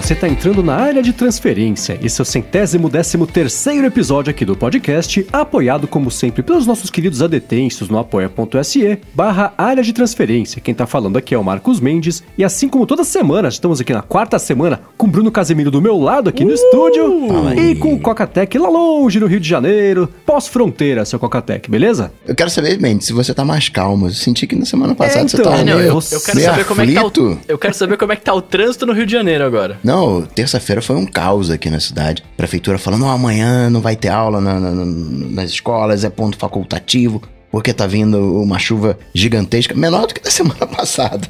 você está entrando na área de transferência. Esse é o centésimo décimo terceiro episódio aqui do podcast, apoiado como sempre pelos nossos queridos adetensos no apoia.se barra área de transferência. Quem está falando aqui é o Marcos Mendes e assim como toda semana, estamos aqui na quarta semana com o Bruno Casemiro do meu lado aqui no uh! estúdio e com o Cocatec lá longe no Rio de Janeiro, pós-fronteira, seu Cocatec, beleza? Eu quero saber, Mendes, se você tá mais calmo. Eu senti que na semana passada é, então, você tava não, meio, eu, eu quero saber como é que tá o, Eu quero saber como é que tá o trânsito no Rio de Janeiro agora. Não, terça-feira foi um caos aqui na cidade. Prefeitura falando, oh, amanhã não vai ter aula na, na, nas escolas, é ponto facultativo porque tá vindo uma chuva gigantesca, menor do que da semana passada.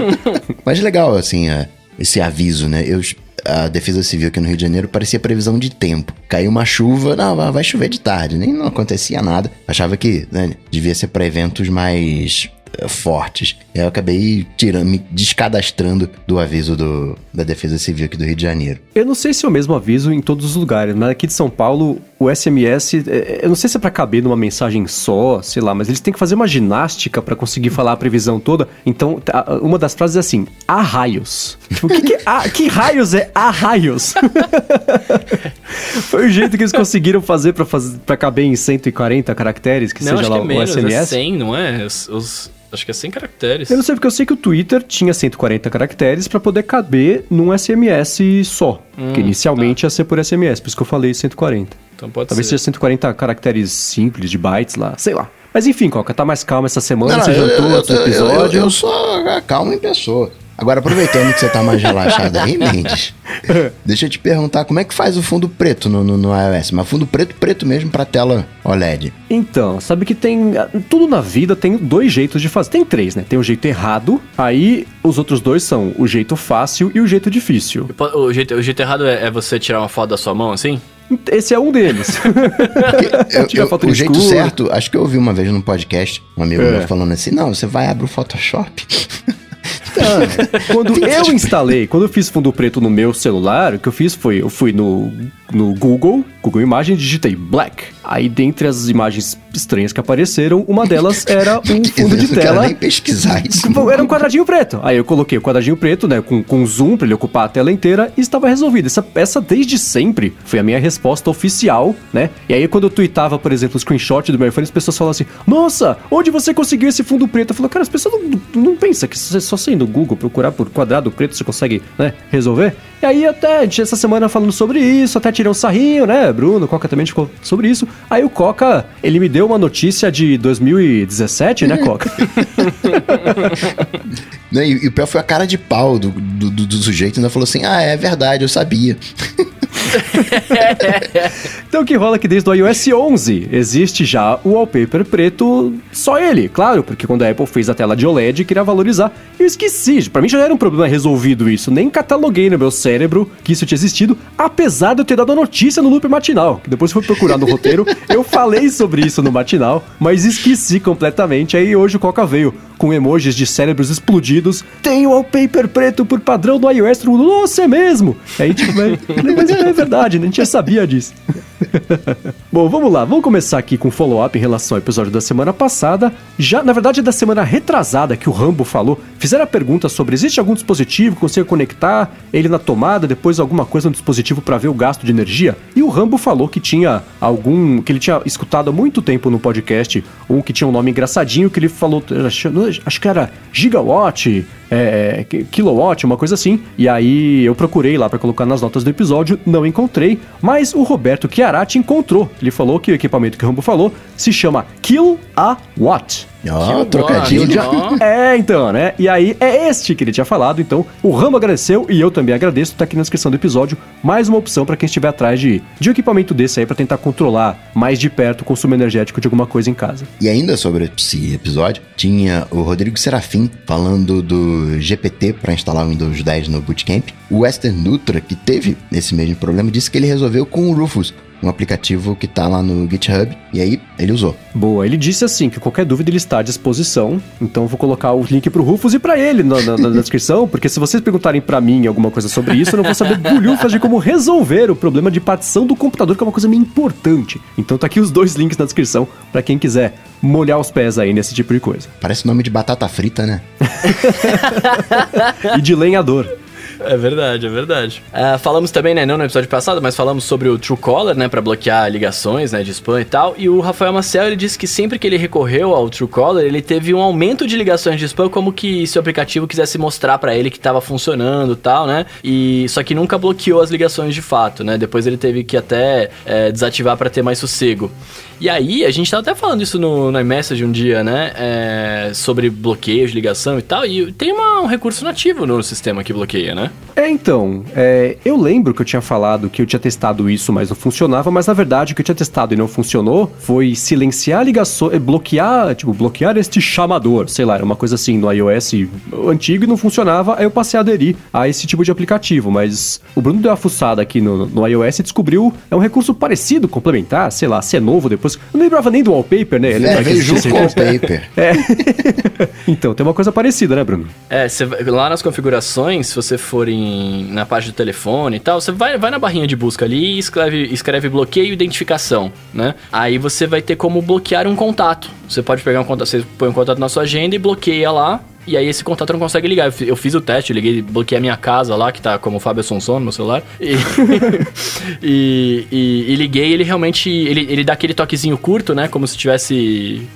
Mas legal, assim, é, esse aviso, né? Eu, a Defesa Civil aqui no Rio de Janeiro parecia previsão de tempo. Caiu uma chuva, não, vai chover de tarde, nem não acontecia nada. Achava que né, devia ser para eventos mais fortes. Eu acabei tirando, me descadastrando do aviso do, da Defesa Civil aqui do Rio de Janeiro. Eu não sei se é o mesmo aviso em todos os lugares, mas aqui de São Paulo, o SMS, é, é, eu não sei se é para caber numa mensagem só, sei lá, mas eles têm que fazer uma ginástica para conseguir falar a previsão toda. Então, uma das frases é assim: há raios. Tipo, que, que, a, que raios é há raios? Foi o jeito que eles conseguiram fazer para caber em 140 caracteres, que não, seja lá é menos, o SMS. É 100, não é? Os, os Acho que é 100 caracteres. Eu não sei porque eu sei que o Twitter tinha 140 caracteres para poder caber num SMS só. Hum, que inicialmente tá. ia ser por SMS, por isso que eu falei 140. Então pode Talvez ser. seja 140 caracteres simples de bytes lá, sei lá. Mas enfim, Coca, tá mais calma essa semana, não, você jantou outro episódio. Eu, eu sou calmo em pessoa. Agora, aproveitando que você tá mais relaxado aí, Mendes, deixa eu te perguntar como é que faz o fundo preto no, no, no iOS? Mas fundo preto, preto mesmo pra tela OLED. Então, sabe que tem. Tudo na vida tem dois jeitos de fazer. Tem três, né? Tem o jeito errado, aí os outros dois são o jeito fácil e o jeito difícil. O jeito, o jeito errado é, é você tirar uma foto da sua mão assim? Esse é um deles. eu, eu, o jeito certo, acho que eu ouvi uma vez num podcast, um amigo é. meu falando assim: não, você vai abrir o Photoshop. Então, quando eu instalei, quando eu fiz fundo preto no meu celular, o que eu fiz foi, eu fui no, no Google, Google Imagens, digitei black. Aí, dentre as imagens estranhas que apareceram, uma delas era um fundo de tela. nem pesquisar isso. Era um quadradinho preto. Aí eu coloquei o quadradinho preto, né, com, com zoom para ele ocupar a tela inteira e estava resolvido. Essa peça desde sempre foi a minha resposta oficial, né? E aí quando eu tweetava, por exemplo, o screenshot do meu iPhone, as pessoas falavam assim: "Nossa, onde você conseguiu esse fundo preto?" Eu falo: "Cara, as pessoas não, não pensam que só sendo Google procurar por quadrado preto você consegue, né, resolver?" E aí até essa semana falando sobre isso, até tirei um sarrinho, né? Bruno, Coca também ficou sobre isso. Aí o Coca, ele me deu uma notícia de 2017, né, Coca? E, e, o pior foi a cara de pau do, do, do, do sujeito, ainda falou assim: ah, é verdade, eu sabia. então o que rola é que desde o iOS 11 existe já o wallpaper preto, só ele, claro, porque quando a Apple fez a tela de OLED queria valorizar, eu esqueci, para mim já era um problema resolvido isso, nem cataloguei no meu cérebro que isso tinha existido, apesar de eu ter dado a notícia no loop matinal, que depois fui procurar no roteiro, eu falei sobre isso no matinal, mas esqueci completamente, aí hoje o Coca veio com emojis de cérebros explodidos, tem o wallpaper preto por padrão do iOS, nossa, é mesmo? Aí tipo, mas é verdade, a gente já sabia disso. Bom, vamos lá, vamos começar aqui com follow-up em relação ao episódio da semana passada. Já, na verdade, é da semana retrasada que o Rambo falou. Fizeram a pergunta sobre existe algum dispositivo que consiga conectar ele na tomada, depois alguma coisa no dispositivo para ver o gasto de energia? E o Rambo falou que tinha algum. que ele tinha escutado há muito tempo no podcast, um que tinha um nome engraçadinho, que ele falou. Acho que era Gigawatt é, é kilowatt, uma coisa assim. E aí eu procurei lá para colocar nas notas do episódio, não encontrei, mas o Roberto Chiarati encontrou. Ele falou que o equipamento que o Rambo falou se chama Kill a Watt. Ó, oh, trocadilho. É, então, né? E aí é este que ele tinha falado. Então, o Rambo agradeceu e eu também agradeço. Tá aqui na descrição do episódio. Mais uma opção para quem estiver atrás de, de um equipamento desse aí para tentar controlar mais de perto o consumo energético de alguma coisa em casa. E ainda sobre esse episódio, tinha o Rodrigo Serafim falando do GPT para instalar o Windows 10 no Bootcamp. O Western Nutra, que teve esse mesmo problema, disse que ele resolveu com o Rufus, um aplicativo que tá lá no GitHub, e aí ele usou. Boa, ele disse assim que qualquer dúvida ele está à disposição, então eu vou colocar o link pro Rufus e para ele na, na, na, descrição, porque se vocês perguntarem para mim alguma coisa sobre isso, eu não vou saber bulhufas de como resolver o problema de partição do computador, que é uma coisa meio importante. Então tá aqui os dois links na descrição para quem quiser molhar os pés aí nesse tipo de coisa. Parece nome de batata frita, né? e de lenhador. É verdade, é verdade. Uh, falamos também, né, não no episódio passado, mas falamos sobre o Truecaller, né, para bloquear ligações, né, de spam e tal. E o Rafael Marcel, ele disse que sempre que ele recorreu ao Truecaller, ele teve um aumento de ligações de spam, como que se o aplicativo quisesse mostrar para ele que estava funcionando e tal, né? E só que nunca bloqueou as ligações de fato, né? Depois ele teve que até é, desativar para ter mais sossego. E aí, a gente tava até falando isso no, no iMessage um dia, né? É, sobre bloqueios ligação e tal. E tem uma, um recurso nativo no sistema que bloqueia, né? É, então. É, eu lembro que eu tinha falado que eu tinha testado isso, mas não funcionava. Mas na verdade, o que eu tinha testado e não funcionou foi silenciar ligações, é, bloquear, tipo, bloquear este chamador. Sei lá, era uma coisa assim no iOS antigo e não funcionava. Aí eu passei a aderir a esse tipo de aplicativo. Mas o Bruno deu uma fuçada aqui no, no iOS e descobriu. É um recurso parecido, complementar, sei lá, se é novo depois Eu não lembrava nem do wallpaper, né? É, veio junto com o wallpaper. É. então, tem uma coisa parecida, né, Bruno? É, você, lá nas configurações, se você for em, na página do telefone e tal, você vai, vai na barrinha de busca ali e escreve, escreve bloqueio e identificação, né? Aí você vai ter como bloquear um contato. Você pode pegar um contato, você põe um contato na sua agenda e bloqueia lá e aí esse contato não consegue ligar. Eu fiz o teste, eu liguei, bloqueei a minha casa lá, que tá como Fábio Sonson no meu celular. E, e, e, e, liguei, ele realmente. Ele, ele dá aquele toquezinho curto, né? Como se estivesse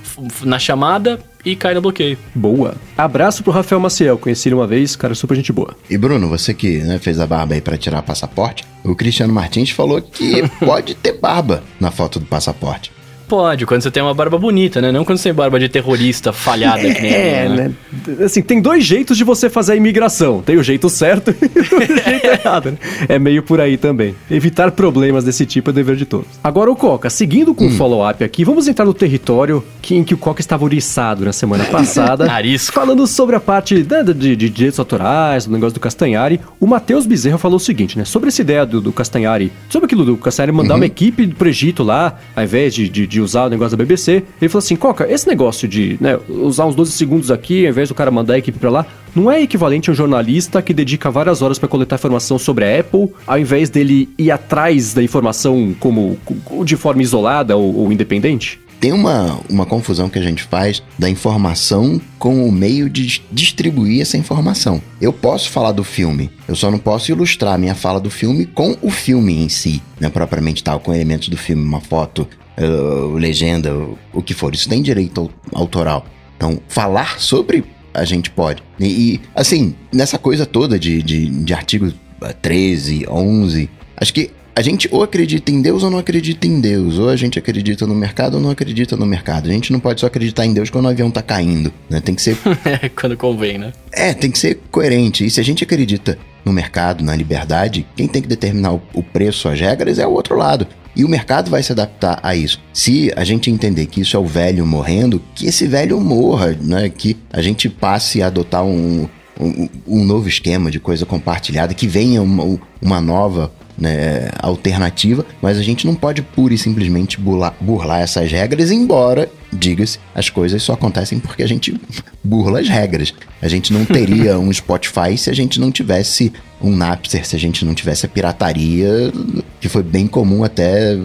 na chamada e cai no bloqueio. Boa. Abraço pro Rafael Maciel, conheci ele uma vez, cara super gente boa. E Bruno, você que né, fez a barba aí para tirar passaporte, o Cristiano Martins falou que pode ter barba na foto do passaporte pode, quando você tem uma barba bonita, né? Não quando você tem barba de terrorista falhada é, que nem É, minha, né? né? Assim, tem dois jeitos de você fazer a imigração. Tem o jeito certo e o jeito errado, né? É meio por aí também. Evitar problemas desse tipo é dever de todos. Agora o Coca, seguindo com o hum. follow-up aqui, vamos entrar no território que, em que o Coca estava oriçado na semana passada. Arisco. Falando sobre a parte né, de, de, de direitos autorais, do negócio do Castanhari, o Matheus Bezerra falou o seguinte, né? Sobre essa ideia do, do Castanhari, sobre aquilo do Castanhari mandar uhum. uma equipe pro Egito lá, ao invés de, de, de usar o negócio da BBC. Ele falou assim: Coca, esse negócio de né, usar uns 12 segundos aqui, ao invés do cara mandar a equipe pra lá, não é equivalente a um jornalista que dedica várias horas para coletar informação sobre a Apple, ao invés dele ir atrás da informação como de forma isolada ou, ou independente? Tem uma, uma confusão que a gente faz da informação com o meio de distribuir essa informação. Eu posso falar do filme, eu só não posso ilustrar a minha fala do filme com o filme em si, né, propriamente tal, com elementos do filme, uma foto, uh, legenda, o que for. Isso tem direito autoral. Então, falar sobre a gente pode. E, e assim, nessa coisa toda de, de, de artigo 13, 11, acho que a gente ou acredita em Deus ou não acredita em Deus. Ou a gente acredita no mercado ou não acredita no mercado. A gente não pode só acreditar em Deus quando o avião tá caindo, né? Tem que ser... É, quando convém, né? É, tem que ser coerente. E se a gente acredita no mercado, na liberdade, quem tem que determinar o preço, as regras, é o outro lado. E o mercado vai se adaptar a isso. Se a gente entender que isso é o velho morrendo, que esse velho morra, né? Que a gente passe a adotar um, um, um novo esquema de coisa compartilhada, que venha uma, uma nova né, alternativa, mas a gente não pode pura e simplesmente burlar, burlar essas regras, embora, diga-se, as coisas só acontecem porque a gente burla as regras. A gente não teria um Spotify se a gente não tivesse um Napster, se a gente não tivesse a pirataria, que foi bem comum até,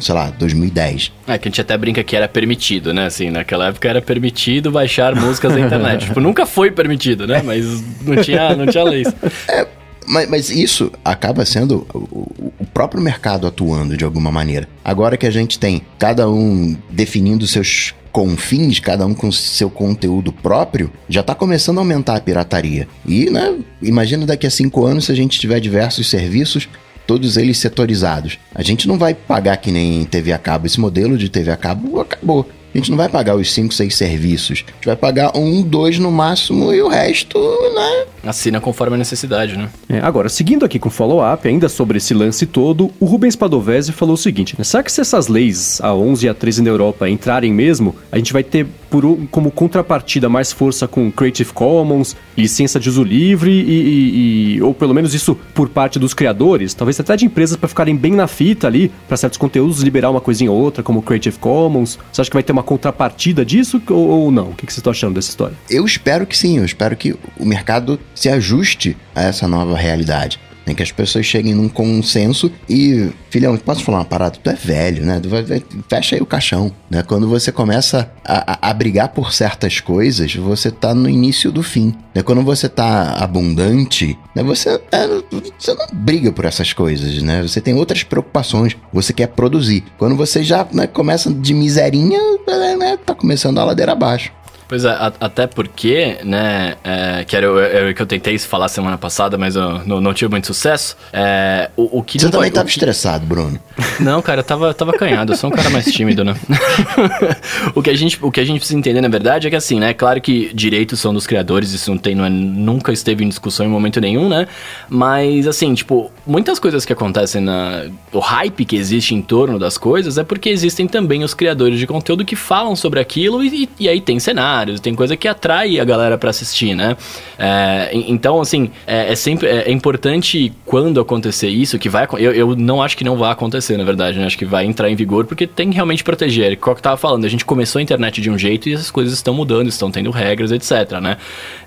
sei lá, 2010. É, que a gente até brinca que era permitido, né? Assim, naquela época era permitido baixar músicas da internet. tipo, nunca foi permitido, né? Mas não tinha, não tinha leis. É, mas, mas isso acaba sendo o, o, próprio mercado atuando de alguma maneira. Agora que a gente tem cada um definindo seus confins, cada um com seu conteúdo próprio, já está começando a aumentar a pirataria. E, né, imagina daqui a cinco anos se a gente tiver diversos serviços todos eles setorizados. A gente não vai pagar que nem TV a cabo. Esse modelo de TV a cabo acabou a gente não vai pagar os 5, 6 serviços. A gente vai pagar um, dois no máximo e o resto, né? Assina conforme a necessidade, né? É, agora, seguindo aqui com o follow-up, ainda sobre esse lance todo, o Rubens Padovese falou o seguinte, né? Será que se essas leis, a 11 e a 13 na Europa, entrarem mesmo, a gente vai ter por, como contrapartida mais força com Creative Commons, licença de uso livre e, e, e ou pelo menos isso por parte dos criadores, talvez até de empresas para ficarem bem na fita ali, para certos conteúdos liberar uma coisinha ou outra, como Creative Commons. Você acha que vai ter uma contrapartida disso ou, ou não? O que, que estão achando dessa história? Eu espero que sim, eu espero que o mercado se ajuste a essa nova realidade. Né? Que as pessoas cheguem num consenso e, filhão, posso falar uma parada? Tu é velho, né? Tu fecha aí o caixão, né? Quando você começa a, a, a, brigar por certas coisas, você tá no início do fim. Né? Quando você tá abundante, né? Você, é, você não briga por essas coisas, né? Você tem outras preocupações, você quer produzir. Quando você já né, começa de miserinha, né, tá começando a ladeira abaixo. Pois é, a, até porque, né, é, que era, o que eu tentei falar semana passada, mas eu não, não tive muito sucesso. É, o, o que Você também estava estressado, Bruno. Não, cara, eu tava, tava canhado, eu sou um cara mais tímido, né? o, que a gente, o que a gente precisa entender, na verdade, é que assim, né, é claro que direitos são dos criadores, isso não tem, não é, nunca esteve em discussão em momento nenhum, né? Mas, assim, tipo, muitas coisas que acontecem na... O hype que existe em torno das coisas é porque existem também os criadores de conteúdo que falam sobre aquilo e, e aí tem cenário cenários, tem coisa que atrai a galera para assistir, né? É, então, assim, é, é sempre é, é, importante quando acontecer isso, que vai eu, eu não acho que não vai acontecer, na verdade, né? Acho que vai entrar em vigor porque tem que realmente proteger. É Qual que eu tava falando, a gente começou a internet de um jeito e essas coisas estão mudando, estão tendo regras, etc, né?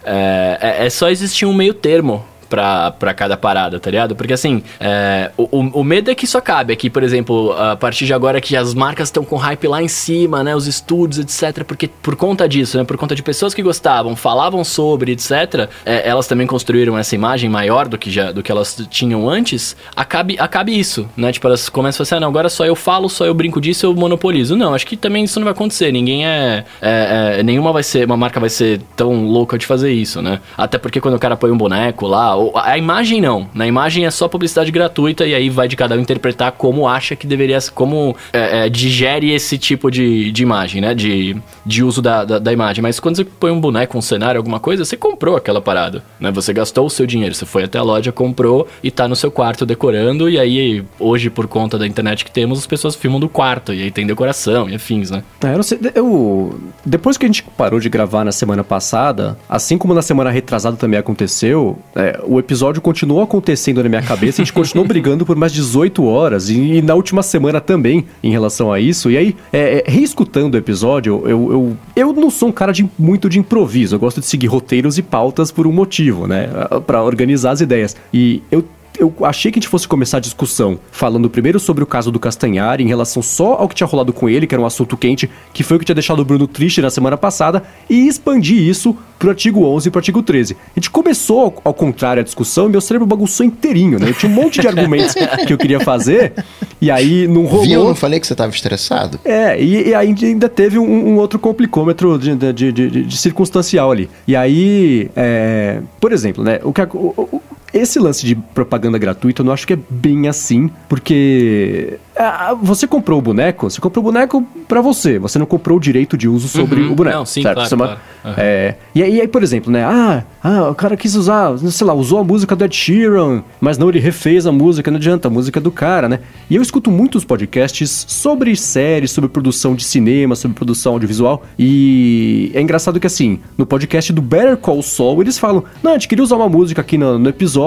É, é, é só existir um meio termo pra, pra cada parada, tá ligado? Porque assim, é, o, o medo é que isso acabe. Aqui, por exemplo, a partir de agora que as marcas estão com hype lá em cima, né? Os estúdios, etc. Porque por conta disso, né? Por conta de pessoas que gostavam, falavam sobre, etc. É, elas também construíram essa imagem maior do que, já, do que elas tinham antes. Acabe, acabe isso, né? Tipo, elas começam a falar assim, ah, não, agora só eu falo, só eu brinco disso, eu monopolizo. Não, acho que também isso não vai acontecer. Ninguém é, é, é nenhuma vai ser, uma marca vai ser tão louca de fazer isso, né? Até porque quando o cara põe um boneco lá, a imagem não. Na imagem é só publicidade gratuita e aí vai de cada um interpretar como acha que deveria, como é, é, digere esse tipo de, de imagem, né? De, de uso da, da, da, imagem. Mas quando você põe um boneco, um cenário, alguma coisa, você comprou aquela parada, né? Você gastou o seu dinheiro, você foi até a loja, comprou e tá no seu quarto decorando. E aí, hoje, por conta da internet que temos, as pessoas filmam do quarto e aí tem decoração e afins, né? É, eu não sei, eu... Depois que a gente parou de gravar na semana passada, assim como na semana retrasada também aconteceu, é, o episódio continuou acontecendo na minha cabeça, a gente continuou brigando por mais 18 horas, e, e, na última semana também, em relação a isso. E aí, é, é, reescutando o episódio, eu, eu, eu não sou um cara de, muito de improviso, eu gosto de seguir roteiros e pautas por um motivo, né? para organizar as ideias. E eu eu achei que a gente fosse começar a discussão falando primeiro sobre o caso do Castanhari, em relação só ao que tinha rolado com ele, que era um assunto quente, que foi o que tinha deixado o Bruno triste na semana passada, e expandir isso pro artigo 11 e pro artigo 13. A gente começou ao, contrário a discussão e meu cérebro bagunçou inteirinho, né? Eu tinha um monte de argumentos que eu queria fazer, e aí não rolou. Viu? Não falei que você tava estressado? É, e, e aí ainda teve um, um outro complicômetro de, de, de, de, circunstancial ali. E aí, é, por exemplo, né? O que, o, esse lance de propaganda gratuita eu não acho que é bem assim, porque ah, você comprou o boneco, você comprou o boneco para você, você não comprou o direito de uso sobre uhum, o boneco. Não, sim, certo? claro, claro. Uhum. É, e, aí, por exemplo, né? Ah, ah, o cara quis usar, sei lá, usou a música do Ed Sheeran, mas não, ele refez a música, não adianta, a música é do cara, né? E eu escuto muitos podcasts sobre séries, sobre produção de cinema, sobre produção audiovisual, e é engraçado que assim, no podcast do Better Call Saul, eles falam, não, a gente queria usar uma música aqui no, no episódio,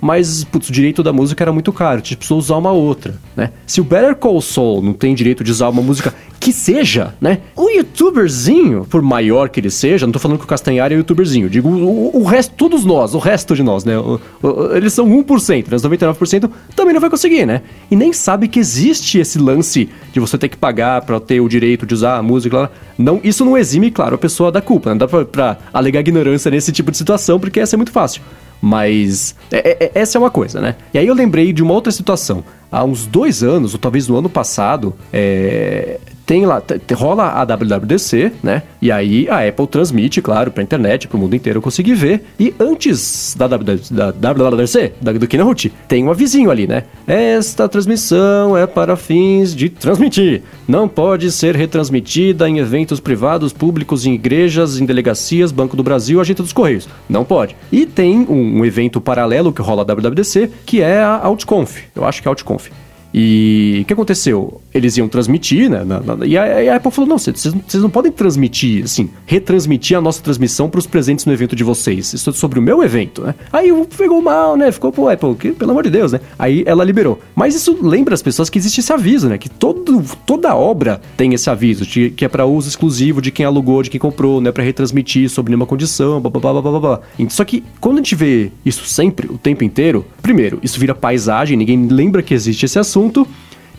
mas, putz, o direito da música era muito caro, a gente precisou usar uma outra, né? Se o Better Call Saul não tem direito de usar uma música que seja, né? O youtuberzinho, por maior que ele seja, não tô falando que o Castanhari é youtuberzinho, digo o, o resto, todos nós, o resto de nós, né? O, o, eles são 1%, né? Os 99% também não vai conseguir, né? E nem sabe que existe esse lance de você ter que pagar para ter o direito de usar a música. Não, isso não exime, claro, a pessoa da culpa. Não dá pra, pra alegar ignorância nesse tipo de situação, porque essa é muito fácil. Mas é, é, essa é uma coisa, né? E aí eu lembrei de uma outra situação. Há uns dois anos, ou talvez no ano passado, é, tem lá, rola a WWDC, né? E aí a Apple transmite, claro, pra internet, pro mundo inteiro conseguir ver. E antes da, WWDC, da, do Keynote, tem um avisinho ali, né? Esta transmissão é para fins de transmitir. Não pode ser retransmitida em eventos privados, públicos, em igrejas, em delegacias, Banco do Brasil, Agência dos Correios. Não pode. E tem um, um evento paralelo que rola a WWDC, que é a OutConf. Eu acho que é a OutConf. E o que aconteceu? Eles iam transmitir, né? na- na- e a, a Apple falou: não, vocês, não podem transmitir, assim, retransmitir a nossa transmissão para os presentes no evento de vocês. Isso é sobre o meu evento, né? Aí pegou mal, né? Ficou, pô, Apple, que, pelo amor de Deus, né? Aí ela liberou. Mas isso lembra as pessoas que existe esse aviso, né? Que todo, toda obra tem esse aviso, de- que é para uso exclusivo de quem alugou, de quem comprou, não é para retransmitir sob nenhuma condição, blá blá blá blá blá Só que quando a gente vê isso sempre, o tempo inteiro, primeiro, isso vira paisagem, ninguém lembra que existe esse assunto.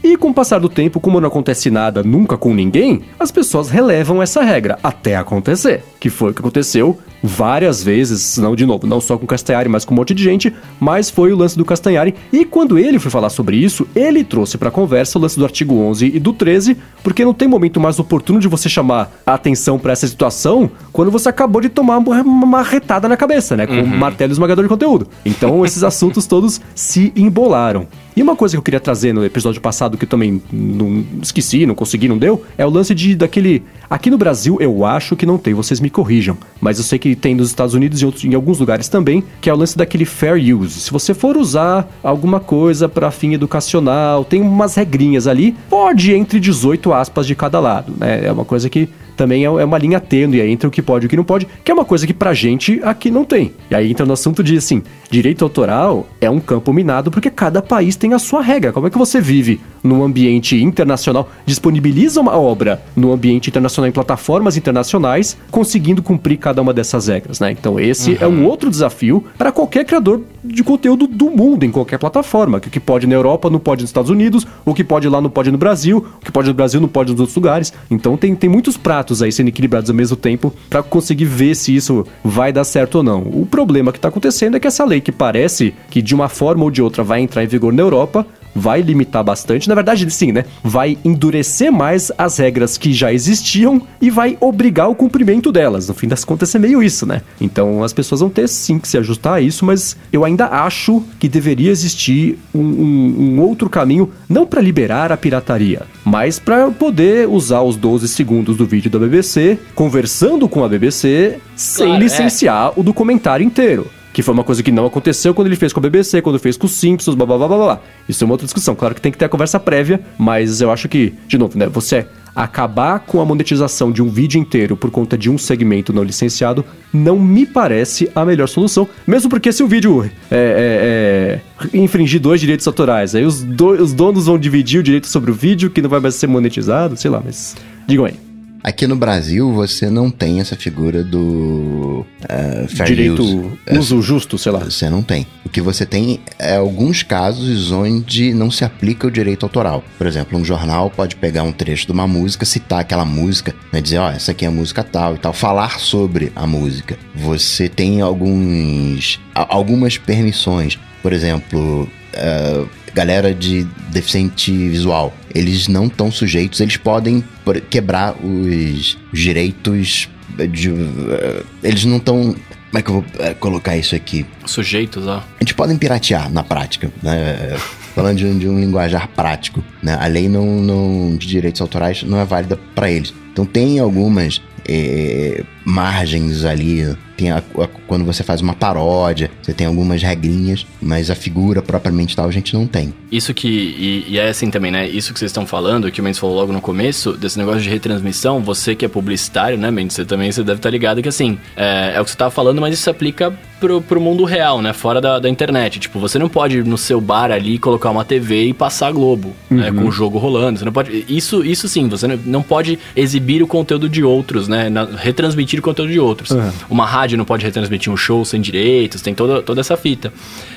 E com o passar do tempo, como não acontece nada nunca com ninguém, as pessoas relevam essa regra até acontecer. Que foi o que aconteceu várias vezes, não de novo, não só com o Castanhari, mas com um monte de gente, mas foi o lance do Castanhari. E quando ele foi falar sobre isso, ele trouxe pra conversa o lance do artigo 11 e do 13, porque não tem momento mais oportuno de você chamar a atenção pra essa situação quando você acabou de tomar uma uma retada na cabeça, né? Com um martelo esmagador de conteúdo. Então esses assuntos todos se embolaram. E uma coisa que eu queria trazer no episódio passado que eu também não esqueci, não consegui, não deu, é o lance de daquele. Aqui no Brasil eu acho que não tem, vocês me corrijam. Mas eu sei que tem nos Estados Unidos e outros, em alguns lugares também, que é o lance daquele fair use. Se você for usar alguma coisa para fim educacional, tem umas regrinhas ali, pode entre 18 aspas de cada lado, né? É uma coisa que também é é uma linha tênue entre o que pode e o que não pode, que é uma coisa que pra gente aqui não tem. E aí entra no assunto de assim, direito autoral é um campo minado porque cada país tem a sua regra. Como é que você vive num ambiente internacional, disponibiliza uma obra no ambiente internacional em plataformas internacionais, conseguindo cumprir cada uma dessas regras, né? Então esse é um outro desafio para qualquer criador de conteúdo do mundo em qualquer plataforma, que o que pode na Europa não pode nos Estados Unidos, o que pode lá não pode no Brasil, o que pode no Brasil não pode nos outros lugares. Então tem, tem muitos pratos aí sendo equilibrados ao mesmo tempo para conseguir ver se isso vai dar certo ou não. O problema que tá acontecendo é que essa lei que parece que de uma forma ou de outra vai entrar em vigor na Europa, vai limitar bastante. Na verdade, sim, né? Vai endurecer mais as regras que já existiam e vai obrigar o cumprimento delas. No fim das contas, é meio isso, né? Então as pessoas vão ter sim que se ajustar a isso, mas eu ainda acho que deveria existir um, um- um outro caminho, não para liberar a pirataria, mas para poder usar os 12 segundos do vídeo da BBC, conversando com a BBC, sem Claro, é. licenciar o documentário inteiro. Que foi uma coisa que não aconteceu quando ele fez com a BBC, quando fez com os Simpsons, blá blá blá blá blá. Isso é uma outra discussão. Claro que tem que ter a conversa prévia, mas eu acho que, de novo, né, você acabar com a monetização de um vídeo inteiro por conta de um segmento não licenciado não me parece a melhor solução. Mesmo porque se o vídeo é, é, é, infringir dois direitos autorais, aí os, do- os donos vão dividir o direito sobre o vídeo que não vai mais ser monetizado, sei lá, mas digam aí. Aqui no Brasil, você não tem essa figura do eh, fair direito use. uso justo, sei lá. Você não tem. O que você tem é alguns casos onde não se aplica o direito autoral. Por exemplo, um jornal pode pegar um trecho de uma música, citar aquela música, né, dizer, ó, essa aqui é a música tal e tal, falar sobre a música. Você tem alguns algumas permissões. Por exemplo, eh, galera de deficiente visual, eles não estão sujeitos, eles podem quebrar os direitos de, eh, eles não estão como é que eu vou eh, colocar isso aqui? Sujeitos, ó. Eles podem piratear na prática, né? Falando de, um- de um linguajar prático, né? A lei não, não- de direitos autorais não é válida para eles. Então tem algumas eh, margens ali. Tem a- a- quando você faz uma paródia, você tem algumas regrinhas, mas a figura propriamente tal a gente não tem. Isso que. E, e é assim também, né? Isso que vocês estão falando, que o Mendes falou logo no começo, desse negócio de retransmissão, você que é publicitário, né, Mendes? Você também você deve estar ligado que assim, é, é o que você tava falando, mas isso se aplica pro, pro mundo real, né? Fora da, da internet. Tipo, você não pode ir no seu bar ali colocar uma TV e passar a Globo, né? Com o jogo rolando. Você não pode. Isso, isso sim, você não, não pode exibir o conteúdo de outros, né? na- retransmitir o conteúdo de outros. Uhum. Uma rádio não pode retransmitir um show sem direitos, tem toda, toda essa fita.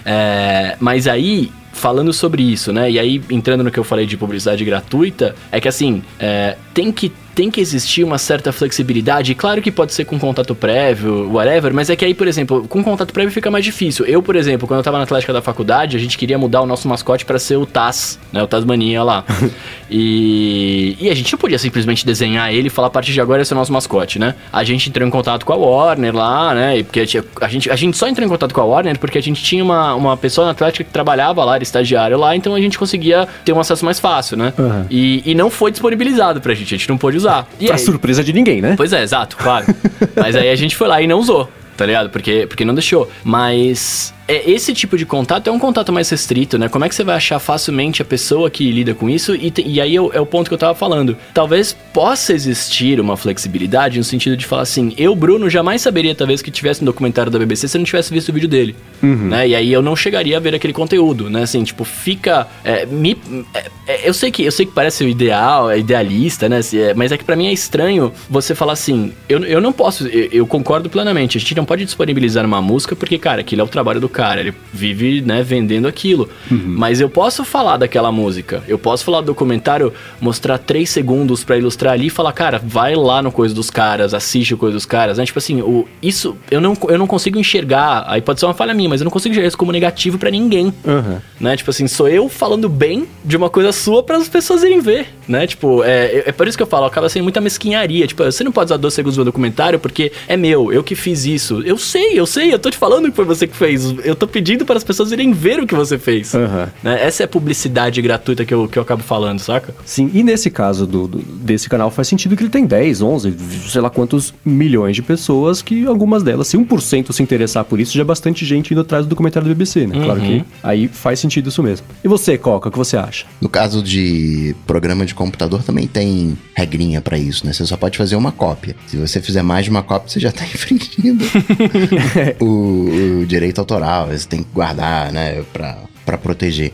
É, mas aí, falando sobre isso, né? E aí, entrando no que eu falei de publicidade gratuita, é que assim, é, tem que. Tem que existir uma certa flexibilidade. Claro que pode ser com contato prévio, whatever, mas é que aí, por exemplo, com contato prévio fica mais difícil. Eu, por exemplo, quando eu tava na Atlética da faculdade, a gente queria mudar o nosso mascote pra ser o Taz, né? O Tasmania lá. e, e a gente não podia simplesmente desenhar ele e falar a partir de agora esse é o nosso mascote, né? A gente entrou em contato com a Warner lá, né? Porque a gente, a gente só entrou em contato com a Warner porque a gente tinha uma, uma pessoa na Atlética que trabalhava lá, era estagiário lá, então a gente conseguia ter um acesso mais fácil, né? Uhum. E, e não foi disponibilizado pra gente, a gente não pôde usar. E Pra aí- surpresa de ninguém, né? Pois é, exato, claro. Mas aí a gente foi lá e não usou, tá ligado? Porque, porque não deixou. Mas é, esse tipo de contato é um contato mais restrito, né? Como é que você vai achar facilmente a pessoa que lida com isso? E, te, e aí é o, é o ponto que eu tava falando. Talvez possa existir uma flexibilidade no sentido de falar assim: eu, Bruno, jamais saberia, talvez, que tivesse um documentário da BBC se eu não tivesse visto o vídeo dele. Uhum. Né? E aí eu não chegaria a ver aquele conteúdo, né? Assim, tipo, fica. É, me, é, é eu, sei que, eu sei que parece o ideal, é idealista, né? É, mas é que para mim é estranho você falar assim: eu, eu não posso, eu, eu concordo plenamente, a gente não pode disponibilizar uma música porque, cara, aquilo é o trabalho do cara, ele vive, né, vendendo aquilo. Uhum. Mas eu posso falar daquela música, eu posso falar do documentário, mostrar três segundos para ilustrar ali e falar, cara, vai lá no Coisa dos Caras, assiste o Coisa dos Caras, né? Tipo assim, o, isso eu não, eu não consigo enxergar, aí pode ser uma falha minha, mas eu não consigo enxergar isso como negativo para ninguém. Uhum. Né? Tipo assim, sou eu falando bem de uma coisa sua para as pessoas irem ver, né? Tipo, é, é por isso que eu falo, acaba sendo muita mesquinharia. Tipo, você não pode usar dois segundos no documentário porque é meu, eu que fiz isso. Eu sei, eu sei, eu tô te falando que foi você que fez. Eu tô pedindo para as pessoas irem ver o que você fez. Uhum. Né? Essa é a publicidade gratuita que eu, que eu acabo falando, saca? Sim, e nesse caso do, do, desse canal faz sentido que ele tem 10, 11, sei lá quantos milhões de pessoas que algumas delas, se 1% se interessar por isso, já é bastante gente indo atrás do documentário do BBC, né? Uhum. Claro que aí faz sentido isso mesmo. E você, Coca, o que você acha? No caso de programa de computador também tem regrinha para isso, né? Você só pode fazer uma cópia. Se você fizer mais de uma cópia, você já tá infringindo o, o, direito autoral. Você tem que guardar, né, pra proteger.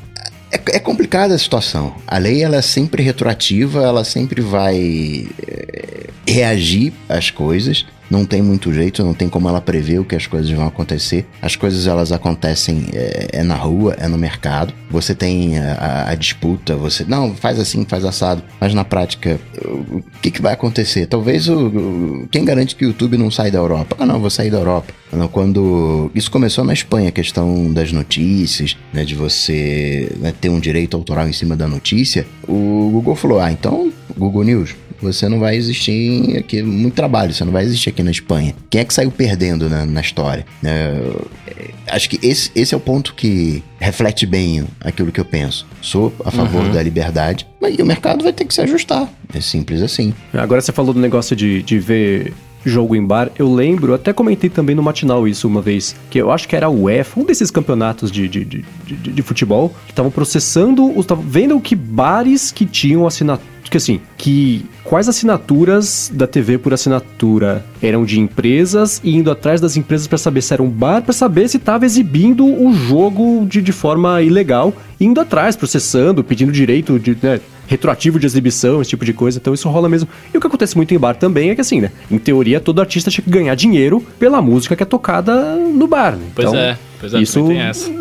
É, é complicada a situação. A lei ela é sempre retroativa, ela sempre vai é, reagir às coisas não tem muito jeito, não tem como ela prever o que as coisas vão acontecer. As coisas elas acontecem é, é na rua, é no mercado. Você tem a, a, disputa, você não faz assim, faz assado. Mas na prática, o que, que vai acontecer? Talvez o, o, quem garante que o YouTube não sai da Europa? Ah, não, vou sair da Europa. Quando isso começou na Espanha, a questão das notícias, né, de você né, ter um direito autoral em cima da notícia, o Google falou: ah, então Google News você não vai existir aqui, muito trabalho, você não vai existir aqui na Espanha. Quem é que saiu perdendo na, na história? É, acho que esse, esse é o ponto que reflete bem aquilo que eu penso. Sou a favor uhum. da liberdade, mas o mercado vai ter que se ajustar. É simples assim. Agora você falou do negócio de, de ver jogo em bar, eu lembro, até comentei também no matinal isso uma vez, que eu acho que era o UEFA, um desses campeonatos de, de, de, de, de futebol, que estavam processando, estavam vendo que bares que tinham assinatura que assim, que quais assinaturas da TV por assinatura eram de empresas e indo atrás das empresas para saber se era um bar, para saber se estava exibindo o jogo de, de forma ilegal, indo atrás, processando, pedindo direito de, né, retroativo de exibição, esse tipo de coisa. Então isso rola mesmo. E o que acontece muito em bar também é que assim, né? Em teoria, todo artista tinha que ganhar dinheiro pela música que é tocada no bar. Né? Pois então, é. É, isso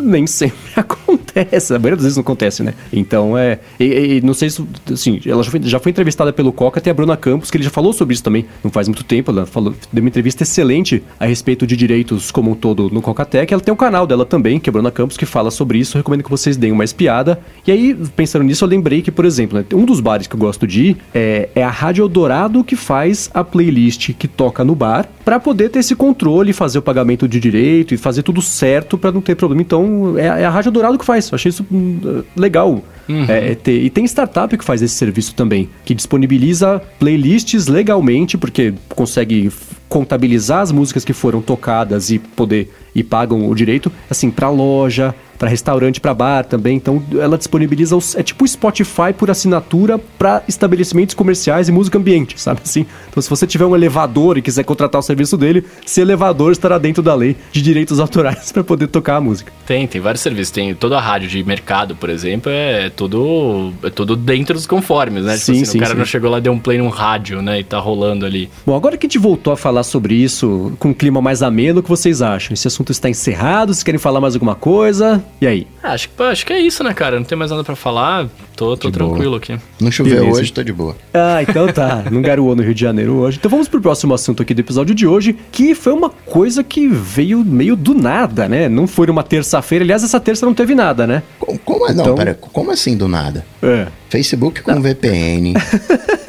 nem sempre acontece, a maioria das vezes não acontece, né? Então é. E, e, não sei se. Assim, ela já foi, já foi entrevistada pelo Coca, tem a Bruna Campos, que ele já falou sobre isso também, não faz muito tempo. Ela falou, deu uma entrevista excelente a respeito de direitos como um todo no Coca-Tech. Ela tem um canal dela também, que é a Bruna Campos, que fala sobre isso. Eu recomendo que vocês deem uma espiada. E aí, pensando nisso, eu lembrei que, por exemplo, né, um dos bares que eu gosto de ir é, é a Rádio Eldorado que faz a playlist que toca no bar, para poder ter esse controle, fazer o pagamento de direito e fazer tudo certo para não ter problema. Então, é, é, a Rádio Dourado que faz. Eu achei isso hum, legal. Uhum. É, é ter, e tem startup que faz esse serviço também, que disponibiliza playlists legalmente, porque consegue contabilizar as músicas que foram tocadas e poder e pagam o direito, assim, para loja, para restaurante, para bar também. Então, ela disponibiliza os, é tipo o Spotify por assinatura para estabelecimentos comerciais e música ambiente, sabe assim? Então, se você tiver um elevador e quiser contratar o serviço dele, esse elevador estará dentro da lei de direitos autorais para poder tocar a música. Tem, tem vários serviços. Tem toda a rádio de mercado, por exemplo, é tudo é tudo dentro dos conformes, né? Tipo sim, tipo assim, sim, o cara sim. não chegou lá deu um play num rádio, né, e tá rolando ali. Bom, agora que a gente voltou a falar sobre isso com um clima mais ameno, o que vocês acham? Esse assunto está encerrado? Vocês querem falar mais alguma coisa? E aí? Ah, acho, que, acho que é isso, né, cara? Não tem mais nada para falar. Tô, tô tranquilo aqui. Não choveu Beleza. hoje, tô de boa. Ah, então tá. Não garoou no Rio de Janeiro hoje. Então vamos pro próximo assunto aqui do episódio de hoje, que foi uma coisa que veio meio do nada, né? Não foi uma terça-feira. Aliás, essa terça não teve nada, né? Como, como então... Não, pera, como assim do nada? É. Facebook com não. VPN.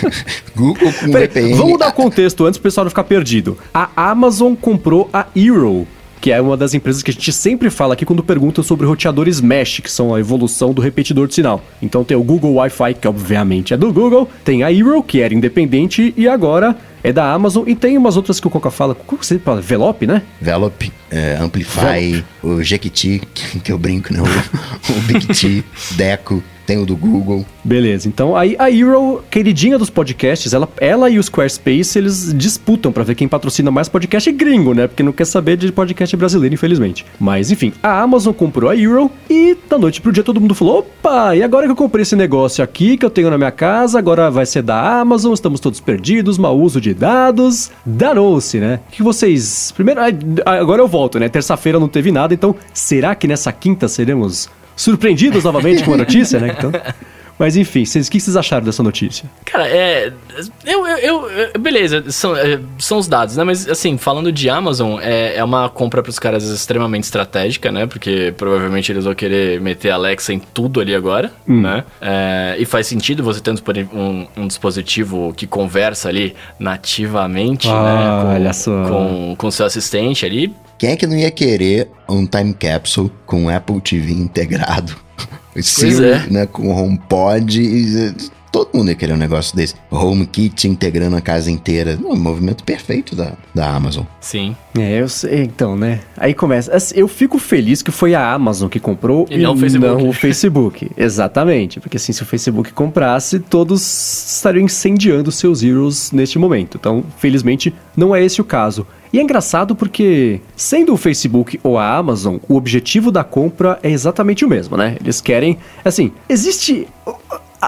Google com Peraí, VPN. Vamos dar contexto antes pro pessoal não ficar perdido. A Amazon comprou a Eero, que é uma das empresas que a gente sempre fala aqui quando pergunta sobre roteadores mesh, que são a evolução do repetidor de sinal. Então tem o Google Wi-Fi, que obviamente é do Google, tem a Eero, que era independente, e agora é da Amazon, e tem umas outras que o Coca fala, como você fala? Velop, né? Velop, é, Amplify, o Jequiti, que, que eu brinco, né? O, o Big T, Deco, tem o do Google. Beleza, então aí a Eero, queridinha dos podcasts, ela, ela e o Squarespace, eles disputam para ver quem patrocina mais podcast gringo, né? Porque não quer saber de podcast brasileiro, infelizmente. Mas enfim, a Amazon comprou a Eero e da noite pro dia todo mundo falou: opa, e agora que eu comprei esse negócio aqui que eu tenho na minha casa, agora vai ser da Amazon, estamos todos perdidos, mau uso de dados. Danou-se, né? O que vocês. Primeiro, agora eu volto, né? Terça-feira não teve nada, então será que nessa quinta seremos surpreendidos novamente com a notícia, né? Então, mas enfim, vocês, o que vocês acharam dessa notícia? Cara, é. Eu. eu, eu beleza, são, é, são os dados, né? Mas assim, falando de Amazon, é, é uma compra para os caras extremamente estratégica, né? Porque provavelmente eles vão querer meter Alexa em tudo ali agora, hum. né? É, e faz sentido você ter um, um, dispositivo que conversa ali nativamente, ah, né? Com, olha só. Com, com seu assistente ali. Quem é que não ia querer um time capsule com Apple TV integrado? Siri, é. né, com HomePod, todo mundo ia querer um negócio desse. HomeKit integrando a casa inteira. Um movimento perfeito da, da Amazon. Sim. É, eu sei, então, né? Aí começa. Assim, eu fico feliz que foi a Amazon que comprou e, e não, o Facebook. não o Facebook. Exatamente. Porque assim, se o Facebook comprasse, todos estariam incendiando seus heroes neste momento. Então, felizmente, não é esse o caso. E é engraçado porque, sendo o Facebook ou a Amazon, o objetivo da compra é exatamente o mesmo, né? Eles querem. Assim, existe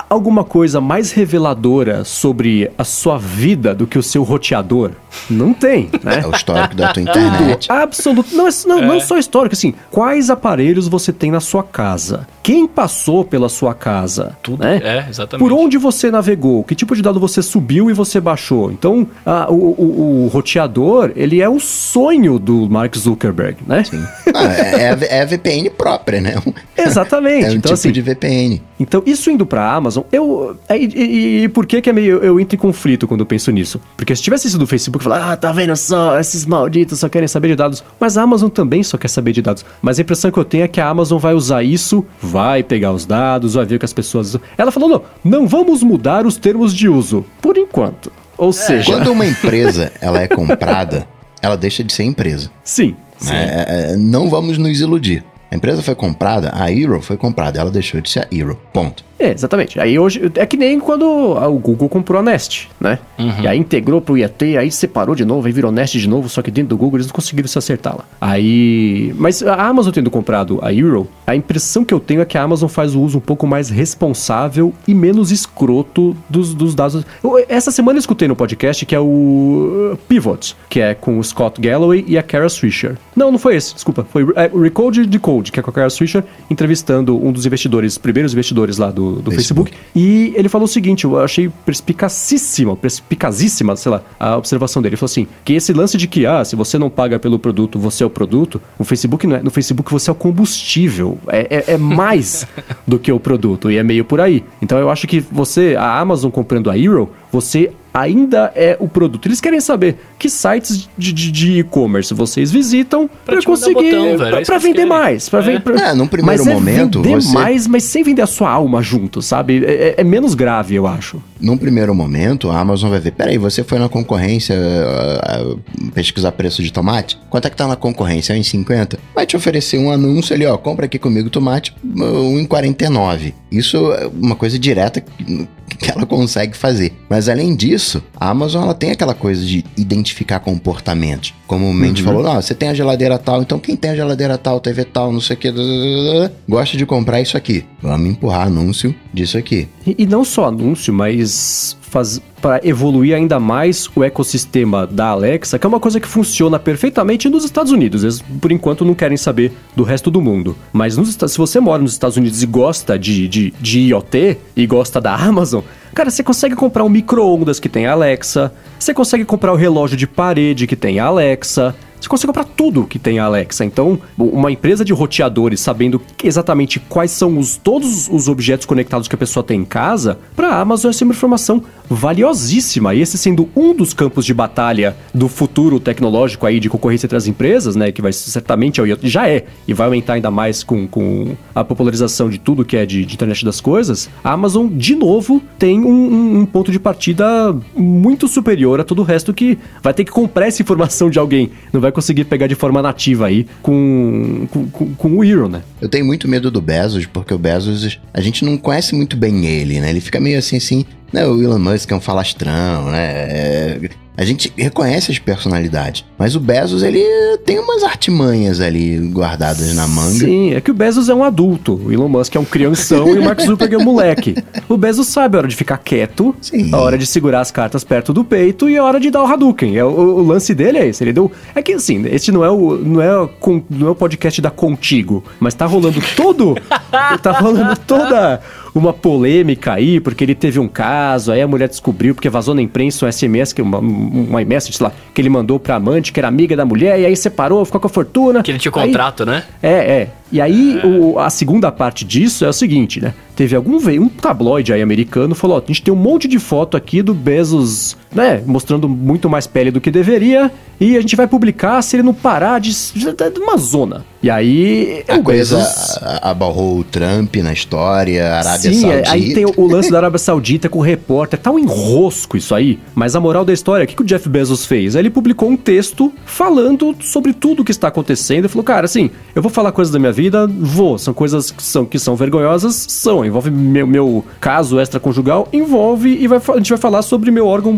alguma coisa mais reveladora sobre a sua vida do que o seu roteador? Não tem, né? É o histórico da tua internet. absoluto. Não, é não, é. não só histórico, assim, quais aparelhos você tem na sua casa? Quem passou pela sua casa? Tudo, né? é, exatamente. Por onde você navegou? Que tipo de dado você subiu e você baixou? Então, a, o, o, o, roteador, ele é o sonho do Mark Zuckerberg, né? Sim. Ah, é, é, é, a VPN própria, né? Exatamente. É um então, tipo assim, de VPN. Então, isso indo pra Amazon, eu... E, e, e por que que é meio, eu entro em conflito quando eu penso nisso? Porque se tivesse sido do Facebook, falar, ah, tá vendo só, esses malditos só querem saber de dados. Mas a Amazon também só quer saber de dados. Mas a impressão que eu tenho é que a Amazon vai usar isso, vai pegar os dados, vai ver o que as pessoas... Ela falou, não, não vamos mudar os termos de uso, por enquanto. Ou é. seja... Quando uma empresa, ela é comprada, ela deixa de ser empresa. Sim. Sim. É, é, não vamos nos iludir. A empresa foi comprada, a Hero foi comprada, ela deixou de ser a Hero. Ponto. É, exatamente. Aí hoje. É que nem quando o Google comprou a Nest, né? Uhum. E aí integrou pro IAT, aí separou de novo, aí virou Nest de novo, só que dentro do Google eles não conseguiram se acertar lá. Aí. Mas a Amazon tendo comprado a Eero, a impressão que eu tenho é que a Amazon faz o uso um pouco mais responsável e menos escroto dos, dos dados. Eu, essa semana eu escutei no podcast que é o Pivot, que é com o Scott Galloway e a Kara Swisher. Não, não foi esse, desculpa. Foi é, Recode Decode, que é com a Kara Swisher, entrevistando um dos investidores, primeiros investidores lá do do, Facebook. Facebook. E ele falou o seguinte, eu achei perspicacíssima, perspicazíssima, sei lá, a observação dele. Ele falou assim, que esse lance de que, ah, se você não paga pelo produto, você é o produto, no Facebook não é, no Facebook você é o combustível, é, é, é mais do que o produto, e é meio por aí. Então eu acho que você, a Amazon comprando a Hero, você ainda é o produto. Eles querem saber que sites de e-commerce vocês visitam para conseguir para vender mais, para é. vender. É, num primeiro mas momento é vender você... mais, mas sem vender a sua alma junto, sabe? É, é, é, menos grave, eu acho. Num primeiro momento, a Amazon vai ver, peraí, você foi na concorrência uh, uh, pesquisar preço de tomate? Quanto é que tá na concorrência? 1,50? Vai te oferecer um anúncio ali, ó, compra aqui comigo tomate, 1,49. Isso é uma coisa direta que ela consegue fazer. Mas além disso, a Amazon ela tem aquela coisa de identificar comportamentos. Como o Mendes uhum. falou, não, você tem a geladeira tal, então quem tem a geladeira tal, TV tal, não sei o que, gosta de comprar isso aqui. Vamos empurrar anúncio disso aqui. E, e não só anúncio, mas para evoluir ainda mais o ecossistema da Alexa, que é uma coisa que funciona perfeitamente nos Estados Unidos. Eles, por enquanto, não querem saber do resto do mundo. Mas nos, se você mora nos Estados Unidos e gosta de, de, de IoT e gosta da Amazon, Cara, você consegue comprar um micro-ondas que tem Alexa, você consegue comprar o relógio de parede que tem Alexa, você consegue comprar tudo que tem a Alexa. Então, uma empresa de roteadores sabendo exatamente quais são os, todos os objetos conectados que a pessoa tem em casa, para a Amazon essa é uma informação valiosíssima. E esse sendo um dos campos de batalha do futuro tecnológico aí de concorrência entre as empresas, né? Que vai certamente já é e vai aumentar ainda mais com, com a popularização de tudo que é de, de internet das coisas. A Amazon, de novo, tem um, um, ponto de partida muito superior a todo o resto que vai ter que comprar essa informação de alguém. Não vai conseguir pegar de forma nativa aí com, com, com, com o Hero, né? Eu tenho muito medo do Bezos, porque o Bezos, a gente não conhece muito bem ele, né? Ele fica meio assim, assim, né? O Elon Musk é um falastrão, né? A gente reconhece as personalidades. Mas o Bezos, ele tem umas artimanhas ali guardadas na manga. Sim, é que o Bezos é um adulto. O Elon Musk é um crianção e o Mark Zuckerberg é um moleque. O Bezos sabe a hora de ficar quieto, Sim. a hora de segurar as cartas perto do peito e a hora de dar o Hadouken. É, o, o lance dele é esse. Ele deu. É que assim, este não é o, não é, o, não é o podcast da Contigo, mas tá rolando todo. tá rolando toda uma polêmica aí, porque ele teve um caso, aí a mulher descobriu, porque vazou na imprensa um SMS, que uma, uma message lá, que ele mandou pra amante, que era amiga da mulher, e aí separou, ficou com a fortuna. Que ele tinha contrato, né? É, é. E aí, é. o, a segunda parte disso é o seguinte, né? Teve algum veio um tabloide aí americano falou: ó, a gente tem um monte de foto aqui do Bezos, né? Mostrando muito mais pele do que deveria. E a gente vai publicar se ele não parar de, de uma zona. E aí. A coisa Bezos... abarrou o Trump na história, a Arábia Sim, Saudita. aí tem o lance da Arábia Saudita com o repórter. Tá um enrosco isso aí. Mas a moral da história, o que, que o Jeff Bezos fez? Aí ele publicou um texto falando sobre tudo o que está acontecendo. Ele falou: cara, assim, eu vou falar coisas da minha vida, vou. São coisas que são, que são vergonhosas, são. Envolve meu, meu caso extraconjugal, envolve e vai, a gente vai falar sobre meu órgão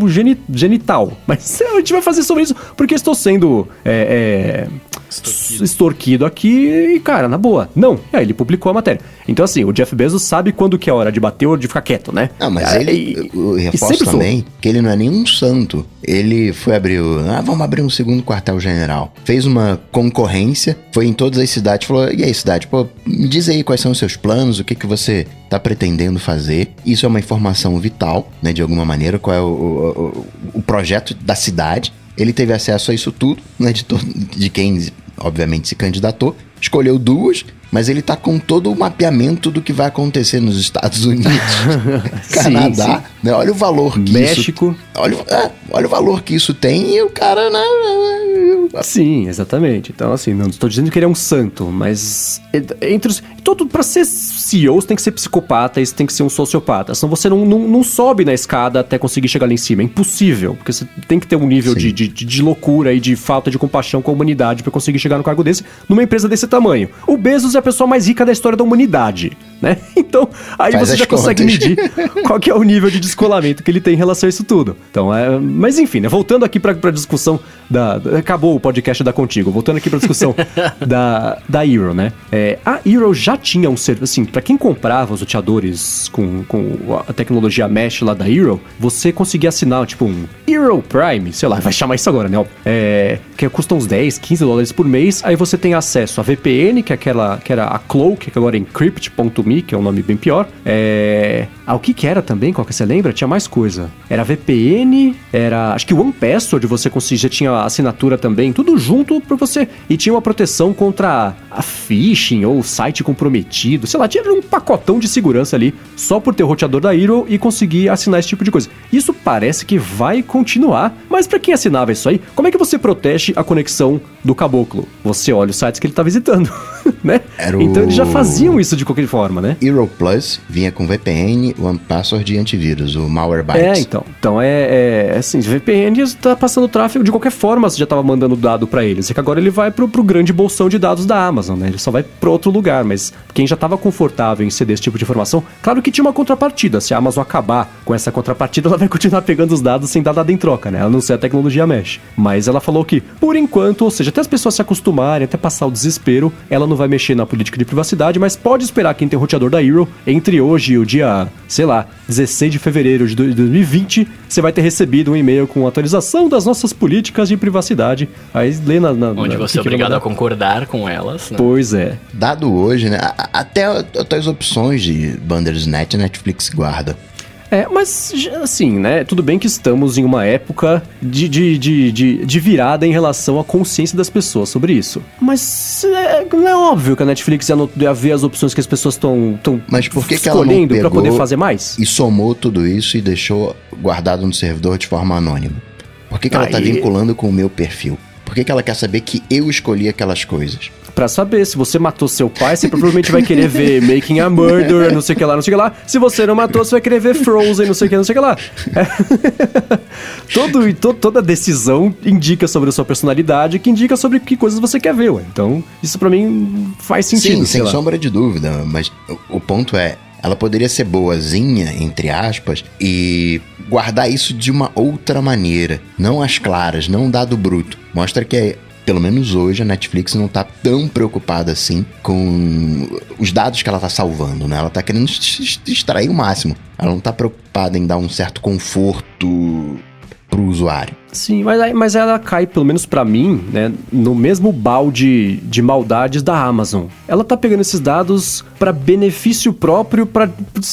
genital. Mas a gente vai fazer sobre isso porque estou sendo é, é, extorquido. extorquido aqui e, cara, na boa. Não. E aí ele publicou a matéria. Então, assim, o Jeff Bezos sabe quando que é hora de bater ou de ficar quieto, né? Não, mas ele, e, eu reforço também sou. que ele não é nenhum santo. Ele foi abrir, o, ah, vamos abrir um segundo quartel-general. Fez uma concorrência, foi em todas as cidades, falou, e aí cidade, pô, me diz aí quais são os seus planos, o que que você tá pretendendo fazer. Isso é uma informação vital, né, de alguma maneira, qual é o, o, o projeto da cidade. Ele teve acesso a isso tudo, né, de, de quem, obviamente, se candidatou. Escolheu duas, mas ele tá com todo o mapeamento do que vai acontecer nos Estados Unidos, Canadá, sim, sim. Né? Olha o valor que México. isso... Olha, é, olha o valor que isso tem e o cara, né... Sim, exatamente. Então, assim, não estou dizendo que ele é um santo, mas entre os... Todo, pra ser CEO, você tem que ser psicopata e você tem que ser um sociopata. Senão você não, não, não sobe na escada até conseguir chegar lá em cima. É impossível, porque você tem que ter um nível de, de, de, loucura e de falta de compaixão com a humanidade para conseguir chegar no cargo desse numa empresa desse tamanho. O Bezos é a pessoa mais rica da história da humanidade, né? Então, aí Faz você já contas. consegue medir qual que é o nível de descolamento que ele tem em relação a isso tudo. Então, é... Mas enfim, né? Voltando aqui pra, pra discussão da... Acabou o podcast da Contigo. Voltando aqui pra discussão da, da Hero, né? É, a Hero já tinha um serviço... Assim, pra quem comprava os roteadores com, com a tecnologia Mesh lá da Hero, você conseguia assinar, tipo, um Hero Prime, sei lá, vai chamar isso agora, né? É, que custa uns 10, 15 dólares por mês. Aí você tem acesso a VPN, que é aquela que era a Cloak, que agora é Encrypt.me, que é um nome bem pior. É... Ah, o que que era também? Qual que você lembra? Tinha mais coisa. Era VPN, era... Acho que o One Password você conseguia, já tinha assinatura também, tudo junto pra você. E tinha uma proteção contra a phishing ou site comprometido. Sei lá, tinha um pacotão de segurança ali, só por ter o roteador da Hero e conseguir assinar esse tipo de coisa. Isso parece que vai continuar, mas para quem assinava isso aí, como é que você protege a conexão do caboclo? Você olha os sites que ele tá visitando, né? Era então eles já faziam isso de qualquer forma, né? Hero Plus vinha com VPN, One Password e antivírus, o Malwarebytes. É, então. Então é, é assim, VPN está passando tráfego de qualquer forma, você já estava mandando dado para eles. É que agora ele vai pro, pro grande bolsão de dados da Amazon, né? Ele só vai para outro lugar, mas quem já estava confortável em ceder esse tipo de informação, claro que tinha uma contrapartida. Se a Amazon acabar com essa contrapartida, ela vai continuar pegando os dados sem dar nada em troca, né? Ela não sei a tecnologia mesh. Mas ela falou que, por enquanto, ou seja, até as pessoas se acostumarem, até passar o desespero, ela não vai mexer na política de privacidade, mas pode esperar quem tem o roteador da Hero entre hoje e o dia, sei lá, 16 de fevereiro de 2020, você vai ter recebido um e-mail com atualização das nossas políticas de privacidade. Aí lê na. na Onde você é obrigado a concordar com elas. Né? Pois é. Dado hoje, né? Até, até as opções de Bandersnatch Netflix guarda. É, mas assim, né? Tudo bem que estamos em uma época de, de, de, de, de virada em relação à consciência das pessoas sobre isso. Mas é, não é óbvio que a Netflix ia, no- ia ver as opções que as pessoas estão Mas por que, escolhendo pra poder fazer mais? e somou tudo isso e deixou guardado no servidor de forma anônima? Por que, que ela tá Aí- vinculando com o meu perfil? Por que, que ela quer saber que eu escolhi aquelas coisas? Pra saber, se você matou seu pai, você provavelmente vai querer ver Making a Murder, não sei o que lá, não sei o que lá. Se você não matou, você vai querer ver Frozen, não sei o que, não sei o que lá. É. Todo, to- toda decisão indica sobre a sua personalidade, que indica sobre que coisas você quer ver, ué. Então, isso pra mim faz sentido. Sim, sem lá. sombra de dúvida, mas o, o ponto é, ela poderia ser boazinha, entre aspas, e guardar isso de uma outra maneira, não às claras, não dado bruto. Mostra que pelo menos hoje a Netflix não tá tão preocupada assim com os dados que ela tá salvando, né? Ela tá querendo extrair o máximo. Ela não tá preocupada em dar um certo conforto pro usuário. Sim, mas, mas ela cai, pelo menos pra mim, né, no mesmo balde de maldades da Amazon. Ela tá pegando esses dados pra benefício próprio, pra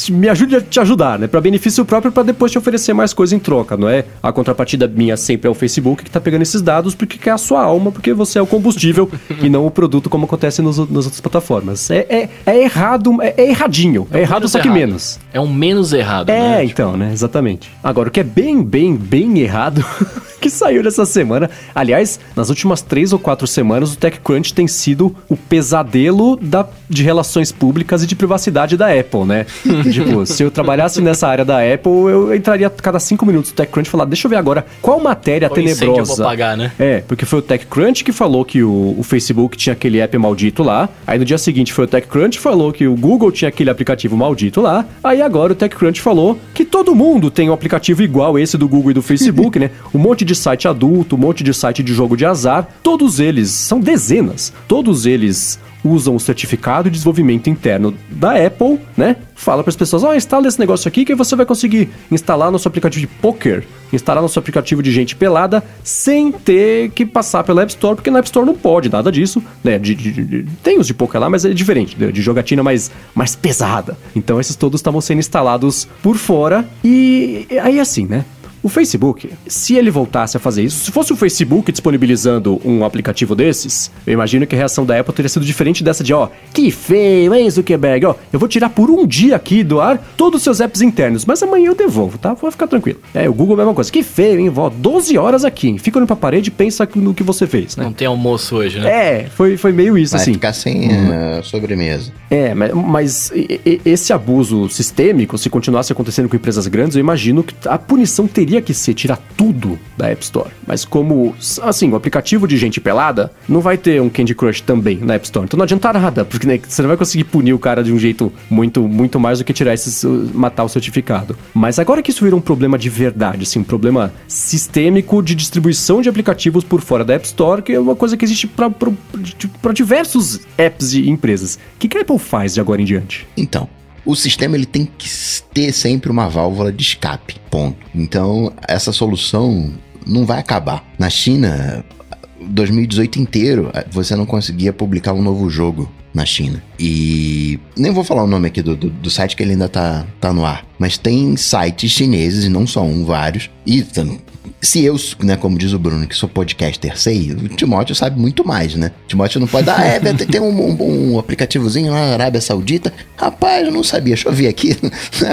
me ajude a te ajudar, né? Pra benefício próprio pra depois te oferecer mais coisa em troca, não é? A contrapartida minha sempre é o Facebook que tá pegando esses dados porque quer a sua alma, porque você é o combustível e não o produto como acontece nos, nas outras plataformas. É, é, é errado, é, é erradinho, é, errado Menos só que errado. menos. É um menos errado, É, né? então, né? Exatamente. Agora, o que é bem, bem, bem errado que saiu nessa semana. Aliás, nas últimas três ou quatro semanas, o TechCrunch tem sido o pesadelo da, de relações públicas e de privacidade da Apple, né? tipo, se eu trabalhasse nessa área da Apple, eu entraria a cada cinco minutos no TechCrunch e falar, deixa eu ver agora qual matéria Qual incêndio eu tenebrosa. vou pagar, né? É, porque foi o TechCrunch que falou que o, o Facebook tinha aquele app maldito lá. Aí no dia seguinte foi o TechCrunch que falou que o Google tinha aquele aplicativo maldito lá. Aí agora o TechCrunch falou que todo mundo tem um aplicativo igual esse do Google e do Facebook, né? Um monte de site adulto, um monte de site de jogo de azar. Todos eles, são dezenas, todos eles usam o certificado de desenvolvimento interno da Apple, né? Fala para as pessoas, ó, instala esse negócio aqui que você vai conseguir instalar no seu aplicativo de poker, instalar no seu aplicativo de gente pelada, sem ter que passar pela App Store, porque na App Store não pode nada disso, né? De, de- de- tem os de poker lá, mas é diferente, de, de jogatina mais, mais pesada. Então esses todos estavam sendo instalados por fora e aí assim, né? O Facebook, se ele voltasse a fazer isso, se fosse o Facebook disponibilizando um aplicativo desses, eu imagino que a reação da Apple teria sido diferente dessa de, ó, que feio, hein, Zuckerberg, ó, eu vou tirar por um dia aqui do ar todos os seus apps internos, mas amanhã eu devolvo, tá? Pode ficar tranquilo. É, o Google é a mesma coisa, que feio, hein, vó, 12 horas aqui, hein? fica olhando pra parede e pensa no que você fez, né? Não tem almoço hoje, né? É, foi, foi meio isso, Vai assim. ficar sem eh, sobremesa. É, mas, mas e- e- esse abuso sistêmico, se continuasse acontecendo com empresas grandes, eu imagino que a punição teria que ser tirar tudo da App Store. Mas como, assim, o aplicativo de gente pelada não vai ter um Candy Crush também na App Store. Então não adianta nada, porque né, você não vai conseguir punir o cara de um jeito muito, muito mais do que tirar esses, uh, matar o certificado. Mas agora que isso virou um problema de verdade, assim, um problema sistêmico de distribuição de aplicativos por fora da App Store, que é uma coisa que existe para diversos apps e empresas. O que, que a Apple faz de agora em diante? Então, o sistema ele tem que ter sempre uma válvula de escape, ponto. Então, essa solução não vai acabar. Na China, 2018 inteiro, você não conseguia publicar um novo jogo na China. E nem vou falar o nome aqui do, do, do site que ele ainda tá, tá no ar, mas tem sites chineses, e não só um, vários, e se eu, né, como diz o Bruno, que sou podcaster, sei, o Timóteo sabe muito mais, né? O Timóteo não pode ah, é, tem- um, um- um aplicativozinho lá na Arábia Saudita. Rapaz, eu não sabia, deixa eu ver aqui.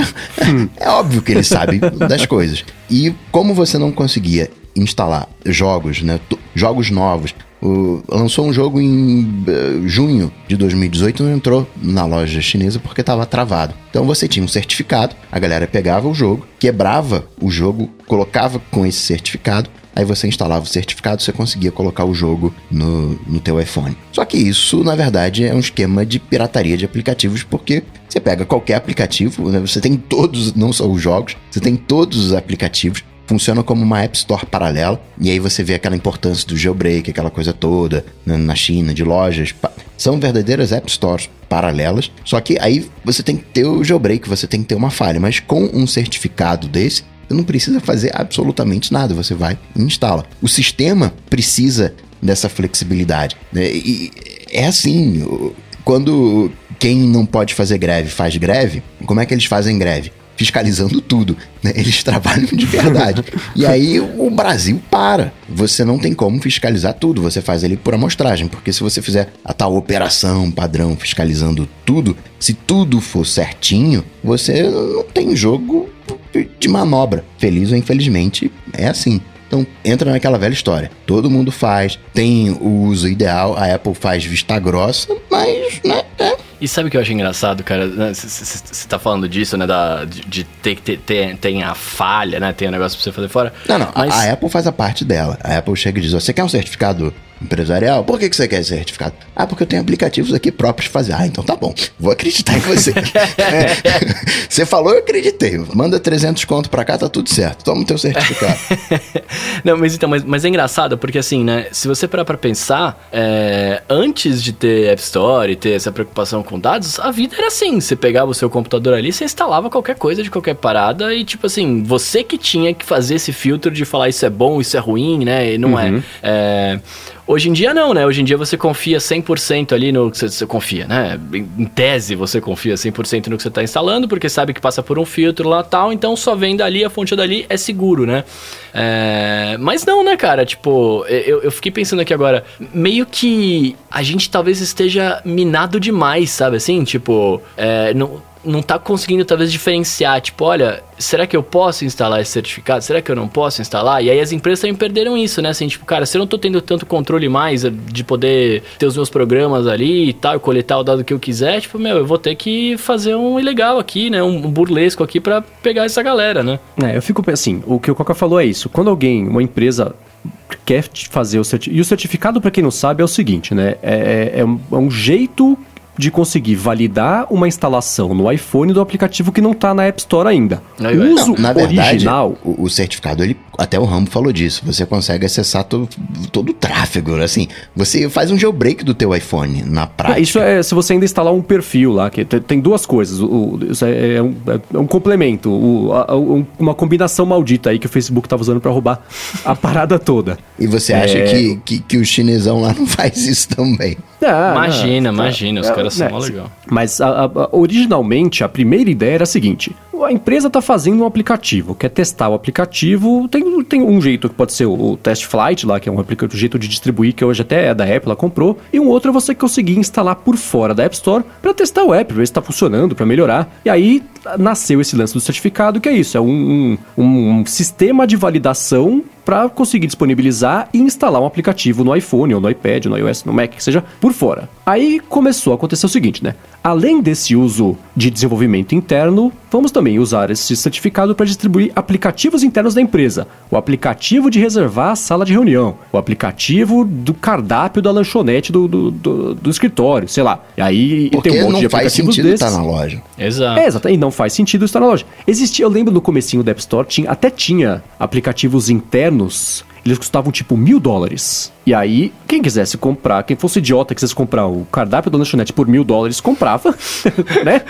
é óbvio que ele sabe das coisas. E como você não conseguia instalar jogos, né, jogos novos, lançou um jogo em eh, junho de 2018 e não entrou na loja chinesa porque estava travado. Então você tinha um certificado, a galera pegava o jogo, quebrava o jogo, colocava com esse certificado, aí você instalava o certificado, você conseguia colocar o jogo no, no teu iPhone. Só que isso, na verdade, é um esquema de pirataria de aplicativos, porque você pega qualquer aplicativo, né, você tem todos, não só os jogos, você tem todos os aplicativos, funciona como uma App Store paralela, e aí você vê aquela importância do jailbreak, aquela coisa toda, na China, de lojas. São verdadeiras App Stores paralelas, só que aí você tem que ter o jailbreak, você tem que ter uma falha, mas com um certificado desse, você não precisa fazer absolutamente nada, você vai e instala. O sistema precisa dessa flexibilidade. né? E é assim, quando quem não pode fazer greve faz greve, como é que eles fazem greve? Fiscalizando tudo. Né? Eles trabalham de verdade. e aí o Brasil para. Você não tem como fiscalizar tudo. Você faz ele por amostragem. Porque se você fizer a tal operação padrão fiscalizando tudo, se tudo for certinho, você não tem jogo de manobra. Feliz ou infelizmente, é assim. Então entra naquela velha história. Todo mundo faz, tem o uso ideal, a Apple faz vista grossa, mas né, é e sabe o que eu acho engraçado, cara? Você né, tá falando disso, né? Da, de, de ter que ter, ter, tem a falha, né? Tem o um negócio pra você fazer fora. Não, não. Mas... A, a Apple faz a parte dela. A Apple chega e diz: Você quer um certificado empresarial? Por que, que você quer esse certificado? Ah, porque eu tenho aplicativos aqui próprios de fazer. Ah, então tá bom. Vou acreditar em você. você falou, eu acreditei. Manda 300 conto pra cá, tá tudo certo. Toma o teu certificado. Não, mas então, mas, mas é engraçado porque assim, né? Se você parar pra pensar, é, antes de ter App Store e ter essa preocupação com dados, a vida era assim. Você pegava o seu computador ali, você instalava qualquer coisa de qualquer parada e, tipo assim, você que tinha que fazer esse filtro de falar isso é bom, isso é ruim, né? E não é. uhum. é. é Hoje em dia não, né? Hoje em dia você confia 100% ali no que você, você confia, né? Em, tese você confia 100% no que você está instalando, porque sabe que passa por um filtro lá tal, então só vem dali, a fonte dali é seguro, né? É... Mas não, né, cara? Tipo, eu, eu fiquei pensando aqui agora, meio que a gente talvez esteja minado demais, sabe assim? Tipo, é, não não tá conseguindo talvez diferenciar, tipo, olha, será que eu posso instalar esse certificado? Será que eu não posso instalar? E aí as empresas também perderam isso, né? Assim, tipo, cara, se eu não tô tendo tanto controle mais de poder ter os meus programas ali e tal, coletar o dado que eu quiser, tipo, meu, eu vou ter que fazer um ilegal aqui, né? Um burlesco aqui para pegar essa galera, né? É, eu fico assim, o que o Coca falou é isso. Quando alguém, uma empresa quer fazer o certificado. E o certificado, para quem não sabe, é o seguinte, né? É, é, é, um, é um jeito de conseguir validar uma instalação no iPhone do aplicativo que não está na App Store ainda. O uso na verdade, original. O, o, certificado, ele, até o Rambo falou disso. Você consegue acessar todo, todo o tráfego. Assim, você faz um jailbreak do teu iPhone na prática. É, isso é se você ainda instalar um perfil lá, que tem duas coisas. O, isso é, é, um, é um complemento, o, a, uma combinação maldita aí que o Facebook estava usando para roubar a parada toda. E você acha é... que, que, que o chinesão lá não faz isso também? Ah, imagina, não, imagina, os é, caras né, legal. Mas a, a, originalmente a primeira ideia era a seguinte: a empresa está fazendo um aplicativo, quer testar o aplicativo, tem, tem um jeito que pode ser o, o Test Flight lá, que é um aplicativo, jeito de distribuir, que hoje até é da Apple, ela comprou, e um outro é você conseguir instalar por fora da App Store para testar o app, ver se está funcionando, para melhorar. E aí nasceu esse lance do certificado, que é isso, é um, um, um sistema de validação para conseguir disponibilizar e instalar um aplicativo no iPhone ou no iPad, no iOS, no Mac, que seja por fora. Aí começou a acontecer o seguinte, né? Além desse uso de desenvolvimento interno, vamos também usar esse certificado para distribuir aplicativos internos da empresa. O aplicativo de reservar a sala de reunião, o aplicativo do cardápio da lanchonete do, do, do, do escritório, sei lá. E aí Porque tem um monte de aplicativos desses. Tá na loja. Exato. É, exato. E não faz sentido estar na loja. Existia, eu lembro no comecinho da App Store, tinha, até tinha aplicativos internos anos eles custavam tipo mil dólares. E aí, quem quisesse comprar, quem fosse idiota que quisesse comprar o cardápio da lanchonete por mil dólares, comprava, né?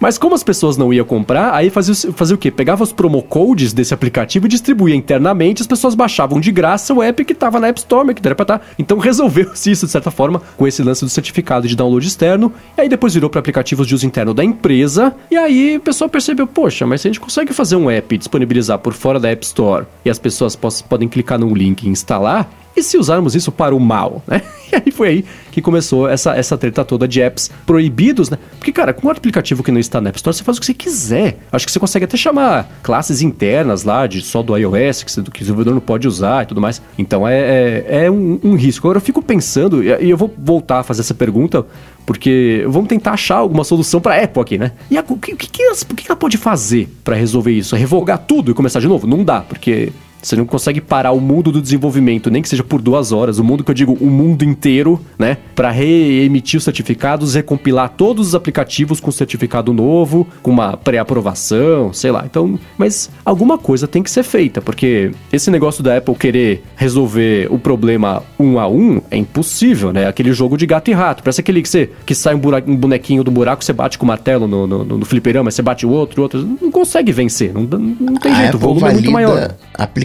Mas como as pessoas não iam comprar, aí fazia, fazia o quê? Pegava os promo codes desse aplicativo e distribuía internamente, as pessoas baixavam de graça o app que estava na App Store, que era pra estar. Tá. Então resolveu-se isso, de certa forma, com esse lance do certificado de download externo, e aí depois virou para aplicativos de uso interno da empresa, e aí o pessoal percebeu, poxa, mas se a gente consegue fazer um app disponibilizar por fora da App Store, e as pessoas podem clicar no link e instalar, e se usarmos isso para o mal, né? E aí foi aí que começou essa, essa treta toda de apps proibidos, né? Porque, cara, com um aplicativo que não está na App Store, você faz o que você quiser. Acho que você consegue até chamar classes internas lá, de só do iOS, que, você, que o desenvolvedor não pode usar e tudo mais. Então é, é, é um, um, risco. Agora eu fico pensando, e eu vou voltar a fazer essa pergunta, porque vamos tentar achar alguma solução para Apple aqui, né? E o, que, que, o que ela pode fazer para resolver isso? É revogar tudo e começar de novo? Não dá, porque você não consegue parar o mundo do desenvolvimento, nem que seja por duas horas, o mundo que eu digo, o mundo inteiro, né? Para reemitir os certificados, recompilar todos os aplicativos com certificado novo, com uma pré-aprovação, sei lá. Então, mas alguma coisa tem que ser feita, porque esse negócio da Apple querer resolver o problema um a um é impossível, né? Aquele jogo de gato e rato. Parece aquele que você que sai um, buraco, um bonequinho do buraco, você bate com o martelo no, no, no fliperama, você bate o outro, o outro. Não consegue vencer, não, não tem a jeito, Apple o volume é muito maior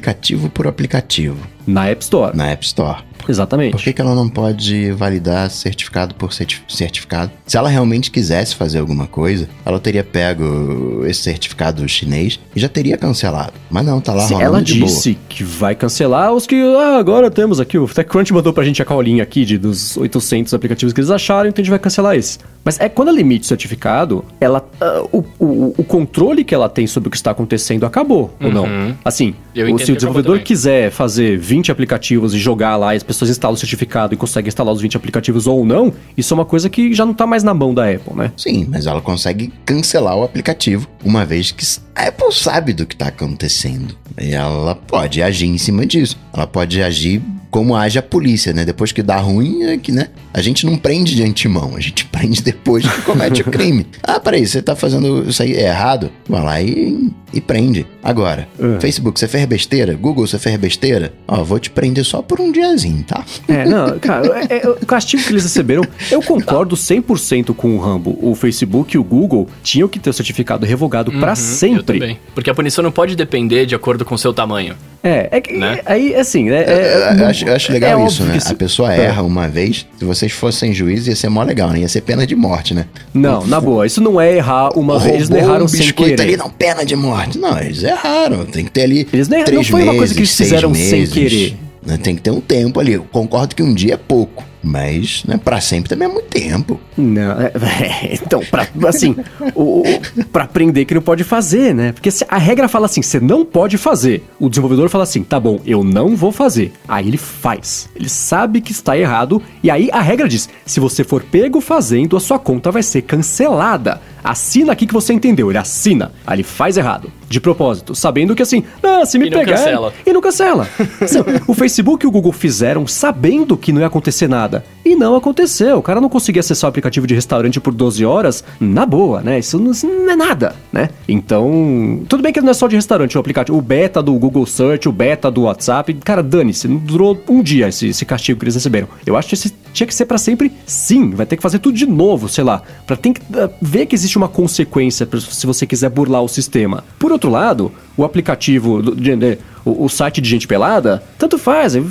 aplicativo por aplicativo. Na App Store. Na App Store. Exatamente. Por que, que ela não pode validar certificado por certi- certificado? Se ela realmente quisesse fazer alguma coisa, ela teria pego esse certificado chinês e já teria cancelado. Mas não, tá lá Se rolando ela de boa. disse que vai cancelar os que. Ah, agora temos aqui. O TechCrunch mandou pra gente a colinha aqui de, dos 800 aplicativos que eles acharam, então a gente vai cancelar esses. Mas é quando ela emite o certificado, ela, ah, o, o, o controle que ela tem sobre o que está acontecendo acabou, ou não? Assim, Uhum. Entendo se o desenvolvedor quiser fazer 20 aplicativos e jogar lá e as pessoas instalam o certificado e conseguem instalar os 20 aplicativos ou não, isso é uma coisa que já não tá mais na mão da Apple, né? Sim, mas ela consegue cancelar o aplicativo, uma vez que a Apple sabe do que está acontecendo. E ela pode agir em cima disso. Ela pode agir como age a polícia, né? Depois que dá ruim, é que, né? A gente não prende de antemão, a gente prende depois que comete o crime. Ah, peraí, você tá fazendo isso aí errado? Vai lá e, e prende. Agora, É. Facebook, você fez besteira? Google, você fez besteira? Ó, vou te prender só por um diazinho, tá? É, não, cara, é- é- o castigo que eles receberam, eu concordo 100% com o Rambo. O Facebook e o Google tinham que ter o certificado revogado pra Uhum, Eu sempre. também. Porque a punição não pode depender de acordo com o seu tamanho. É, é que Né? aí assim, né? É, é- eu acho, eu acho legal é isso, né? que A pessoa é. erra uma vez, se vocês fossem juízes, ia ser mó legal, né? Ia ser pena de morte, né? Não, na boa, isso não é errar uma vez, eles não erraram um sem biscoito querer. ali, não, pena de morte. Não, eles erraram. Tem que ter ali Eles não erraram, não foi uma coisa que eles meses, fizeram sem meses, querer. né? Tem que ter um tempo ali. Eu concordo que um dia é pouco, mas né, pra sempre também é muito tempo. Não, é- é, então, pra, assim, o, o- pra aprender que não pode fazer, né? Porque a regra fala assim, você não pode fazer. O desenvolvedor fala assim, tá bom, eu não vou fazer. Aí ele faz. Ele sabe que está errado. E aí a regra diz, se você for pego fazendo, a sua conta vai ser cancelada. Assina aqui que você entendeu. Ele assina. Aí ele faz errado. De propósito, sabendo que assim, ah, se me E não pegar. cancela. E não cancela. O Facebook e o Google fizeram sabendo que não ia acontecer nada. E não aconteceu. O cara não conseguia acessar o aplicativo de restaurante por 12 horas, na boa, né? Isso não, isso não é nada, né? Então, tudo bem que não é só de restaurante o aplicativo. O beta do Google Search, o beta do WhatsApp. Cara, dane-se. Não durou um dia esse, esse castigo que eles receberam. Eu acho que esse tinha que ser pra sempre sim. Vai ter que fazer tudo de novo, sei lá. Pra ter que ah, ver que existe uma consequência se você quiser burlar o sistema. Por outro lado, o aplicativo, do- de- de- o, o site de gente pelada, tanto faz. né,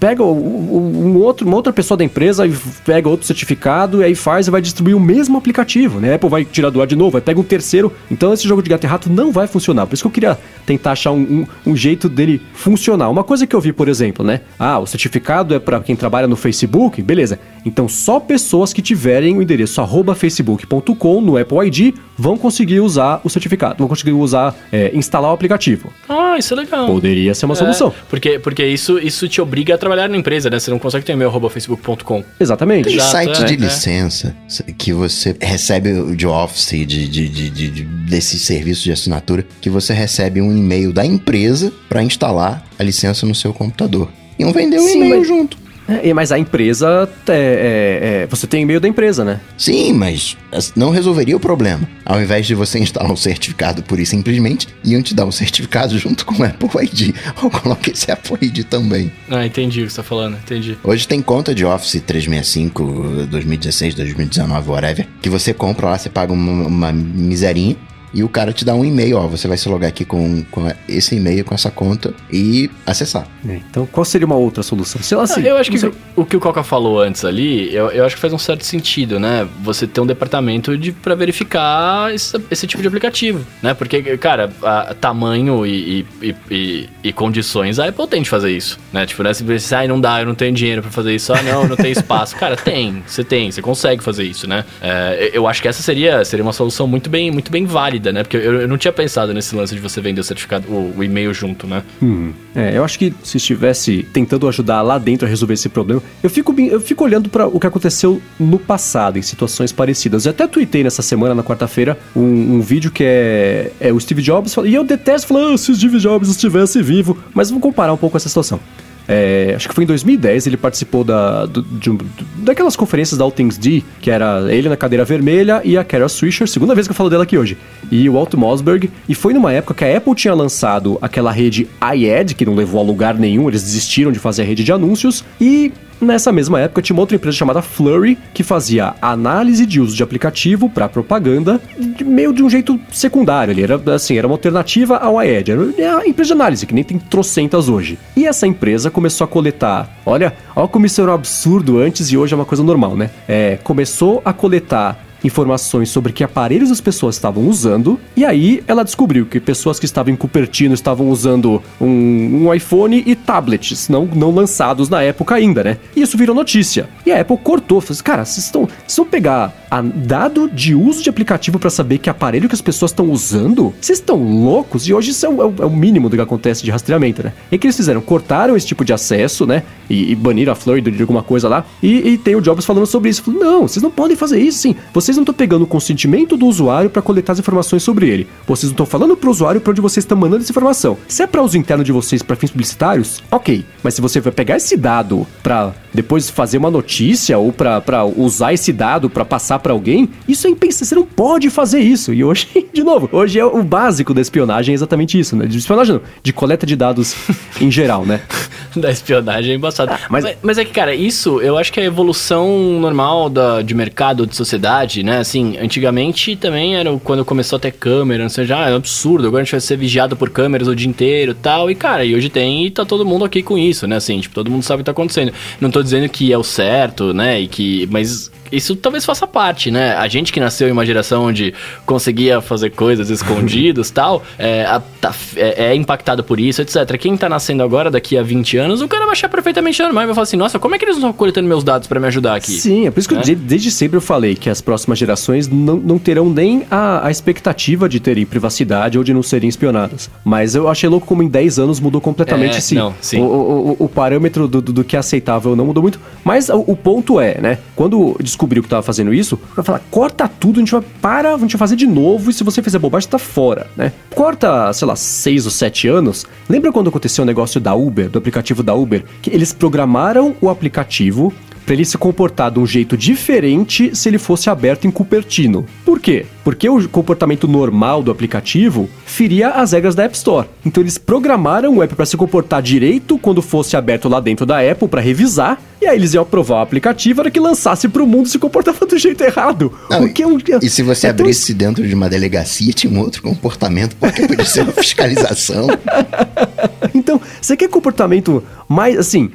Pega o- o- um outro, uma outra pessoa da empresa e pega outro certificado e aí faz e vai distribuir o mesmo aplicativo, né? A Apple vai tirar do ar de novo, vai pega um terceiro. Então esse jogo de gato e rato não vai funcionar. Por isso que eu queria tentar achar um, um- um jeito dele funcionar. Uma coisa que eu vi, por exemplo, né? Ah, o certificado é para quem trabalha no Facebook, beleza. Então só pessoas que tiverem o endereço facebook.com no Apple ID vão conseguir usar o certificado, vão conseguir usar, é, instalar o aplicativo. Ah, isso é legal. Poderia ser uma É, solução. porque porque isso, isso te obriga a trabalhar na empresa, né? Você não consegue ter e-mail arroba facebook.com. Exatamente. Tem Exato, sites é, de é. licença que você recebe o de Office, de, de, de, de, de- desse serviço de assinatura, que você recebe um e-mail da empresa para instalar a licença no seu computador. E um vendeu o e-mail mas- junto. É, mas a empresa. é, é, é, você tem e-mail da empresa, né? Sim, mas não resolveria o problema. Ao invés de você instalar um certificado pura e simplesmente, iam te dar um certificado junto com o Apple ID. Ou coloque esse Apple ID também. Ah, entendi o que você tá falando, entendi. Hoje tem conta de Office 365, 2016, 2019, whatever, que você compra lá, você paga uma, uma miserinha e o cara te dá um e-mail, ó, você vai se logar aqui com, com esse e-mail, com essa conta e acessar. É, Então, qual seria uma outra solução? Sei lá, assim, Ah, eu acho que sei. o que o Coca falou antes ali, eu, eu acho que faz um certo sentido, né? Você ter um departamento de para verificar esse, esse tipo de aplicativo, né? Porque, cara, a- tamanho e, e, e- e- condições, a Apple tem de fazer isso, né? Tipo, né? Se você, ai, não dá, eu não tenho dinheiro pra fazer isso, ah, não, eu não tenho espaço. Cara, tem, você tem, você consegue fazer isso, né? É, eu acho que essa seria, seria uma solução muito bem, muito bem válida, né? Porque eu, eu não tinha pensado nesse lance de você vender o certificado, o, o e-mail junto, né? Hum, é, eu acho que se estivesse tentando ajudar lá dentro a resolver esse problema, eu fico, eu fico olhando para o que aconteceu no passado, em situações parecidas. Eu até tuitei nessa semana, na quarta-feira, um, um vídeo que é, é o Steve Jobs, e eu detesto falar, ah, se o Steve Jobs estivesse vivo, mas vamos comparar um pouco essa situação. É, acho que foi em 2010, ele participou da, do- de daquelas conferências da All Things D, que era ele na cadeira vermelha e a Carol Swisher, segunda vez que eu falo dela aqui hoje, e o Alto Mosberg, e foi numa época que a Apple tinha lançado aquela rede iAd, que não levou a lugar nenhum, eles desistiram de fazer a rede de anúncios, e Nessa mesma época tinha uma outra empresa chamada Flurry que fazia análise de uso de aplicativo para propaganda, meio de um jeito secundário. Ele era assim, era uma alternativa ao AED, era a empresa de análise que nem tem trocentas hoje. E essa empresa começou a coletar, olha, olha como isso era um absurdo antes e hoje é uma coisa normal, né? É, começou a coletar informações sobre que aparelhos as pessoas estavam usando, e aí ela descobriu que pessoas que estavam em Cupertino estavam usando um, um iPhone e tablets, não, não lançados na época ainda, né? E isso virou notícia. E a Apple cortou, falou assim, cara, vocês estão. Vocês vão pegar a, dado de uso de aplicativo para saber que aparelho que as pessoas estão usando? Vocês estão loucos? E hoje isso é o, é o, mínimo do que acontece de rastreamento, né? E que eles fizeram? Cortaram esse tipo de acesso, né? E, e baniram a Flurry de alguma coisa lá. E, e tem o Jobs falando sobre isso. Falou, não, vocês não podem fazer isso, sim. Vocês não estão pegando o consentimento do usuário para coletar as informações sobre ele. Vocês não estão falando pro usuário para onde vocês estão mandando essa informação. Se é para uso interno de vocês para fins publicitários, ok. Mas se você vai pegar esse dado para depois fazer uma notícia ou para usar esse dado para passar para alguém, isso é impensável. Você não pode fazer isso. E hoje, de novo, hoje é o básico da espionagem é exatamente isso, né? De espionagem não, de coleta de dados em geral, né? da espionagem é embaçado. Ah, mas... mas... mas é que, cara, isso eu acho que é a evolução normal da, de mercado, de sociedade, né? Assim, antigamente também era quando começou a ter câmera, não sei, já é um absurdo. Agora a gente vai ser vigiado por câmeras o dia inteiro tal. E, cara, e hoje tem e tá todo mundo aqui com isso, né? Assim, tipo, todo mundo sabe o que tá acontecendo. Não tô dizendo que é o certo, né? E que. Mas isso talvez faça parte, né? A gente que nasceu em uma geração onde conseguia fazer coisas escondidos tal, é, a, tá, é, é, impactado por isso, etc. Quem tá nascendo agora, daqui a 20 anos, o cara vai achar perfeitamente normal e vai falar assim, nossa, como é que eles não estão coletando meus dados para me ajudar aqui? Sim, é por isso que eu, né? desde sempre eu falei que as próximas gerações não, não terão nem a, a expectativa de terem privacidade ou de não serem espionadas. Mas eu achei louco como em 10 anos mudou completamente, é, sim. Não, sim. O, o, o, parâmetro do, do, do, que é aceitável não mudou muito. Mas o, o ponto é, né? Quando descobriu que tava fazendo isso, vai falar, corta tudo, a gente vai para, a gente vai fazer de novo, e se você fizer bobagem, tá fora, né? Corta, sei lá, seis ou sete anos. Lembra quando aconteceu o negócio da Uber, do aplicativo da Uber? Que eles programaram o aplicativo para ele se comportar de um jeito diferente se ele fosse aberto em Cupertino. Por quê? Porque o comportamento normal do aplicativo feria as regras da App Store. Então eles programaram o app para se comportar direito quando fosse aberto lá dentro da Apple para revisar, e aí eles iam aprovar o aplicativo para que lançasse para o mundo se comportava do jeito errado. Não, porque é um, e se você é abrisse tão... dentro de uma delegacia, tinha um outro comportamento, porque podia ser uma fiscalização. então, você quer comportamento mais, assim,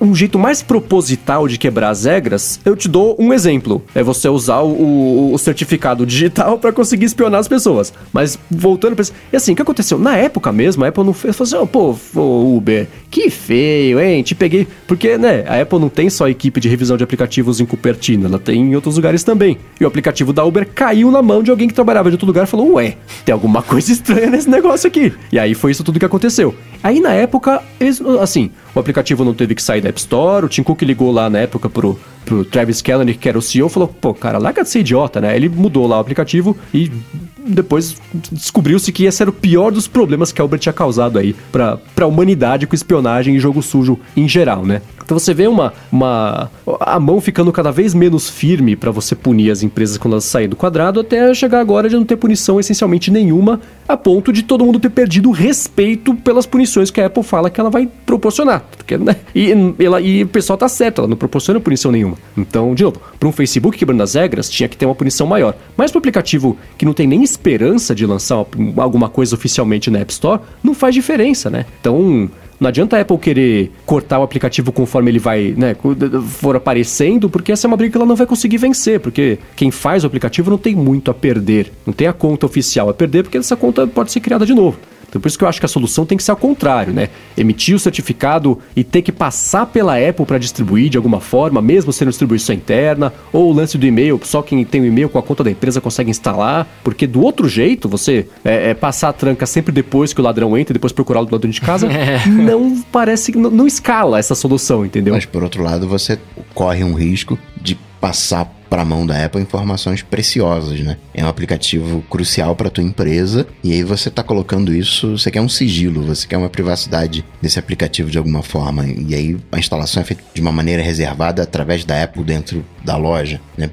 um jeito mais proposital de quebrar as regras? Eu te dou um exemplo. É você usar o, o certificado digital para conseguir espionar as pessoas. Mas voltando para E assim, o que aconteceu? Na época mesmo, a Apple não fez. Falou assim, oh, pô, Uber, que feio, hein? Te peguei. Porque, né, a Apple não tem só equipe de revisão de aplicativos em Cupertino, ela tem em outros lugares também. E o aplicativo da Uber caiu na mão de alguém que trabalhava de outro lugar e falou: Ué, tem alguma coisa estranha nesse negócio aqui. E aí foi isso tudo que aconteceu. Aí na época, eles, assim, o aplicativo não teve que sair da App Store, o Tim Cook ligou lá na época pro, pro Travis Kalanick, que era o CEO, falou, pô, cara, larga de ser idiota, né? Ele mudou lá o aplicativo e depois descobriu-se que esse era o pior dos problemas que a Uber tinha causado aí pra, pra humanidade com espionagem e jogo sujo em geral, né? Então você vê uma, uma a mão ficando cada vez menos firme para você punir as empresas quando elas saem do quadrado, até chegar agora de não ter punição essencialmente nenhuma, a ponto de todo mundo ter perdido o respeito pelas punições que a Apple fala que ela vai proporcionar. Porque, né? e, ela, e o pessoal tá certo, ela não proporciona punição nenhuma. Então, de novo, para um Facebook quebrando as regras, tinha que ter uma punição maior. Mas para um aplicativo que não tem nem esperança de lançar alguma coisa oficialmente na App Store, não faz diferença, né? Então, não adianta a Apple querer cortar o aplicativo conforme ele vai, né, for aparecendo, porque essa é uma briga que ela não vai conseguir vencer, porque quem faz o aplicativo não tem muito a perder, não tem a conta oficial a perder, porque essa conta pode ser criada de novo. Então por isso que eu acho que a solução tem que ser ao contrário, né? Emitir o certificado e ter que passar pela Apple para distribuir de alguma forma, mesmo sendo distribuição interna, ou o lance do e-mail, só quem tem o e-mail com a conta da empresa consegue instalar, porque do outro jeito, você é, é passar a tranca sempre depois que o ladrão entra e depois procurar o ladrão de casa, não parece que não, não escala essa solução, entendeu? Mas por outro lado, você corre um risco de passar para a mão da Apple informações preciosas, né? É um aplicativo crucial para tua empresa e aí você está colocando isso, você quer um sigilo, você quer uma privacidade desse aplicativo de alguma forma e aí a instalação é feita de uma maneira reservada através da Apple dentro da loja, né?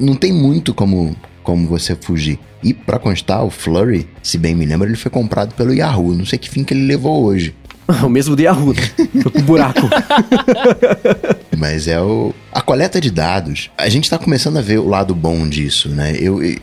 Não tem muito como como você fugir. E para constar, o Flurry, se bem me lembro, ele foi comprado pelo Yahoo. Não sei que fim que ele levou hoje. o mesmo de Yahoo, né? Foi pro buraco. Mas é o. A coleta de dados. A gente tá começando a ver o lado bom disso, né? Eu. eu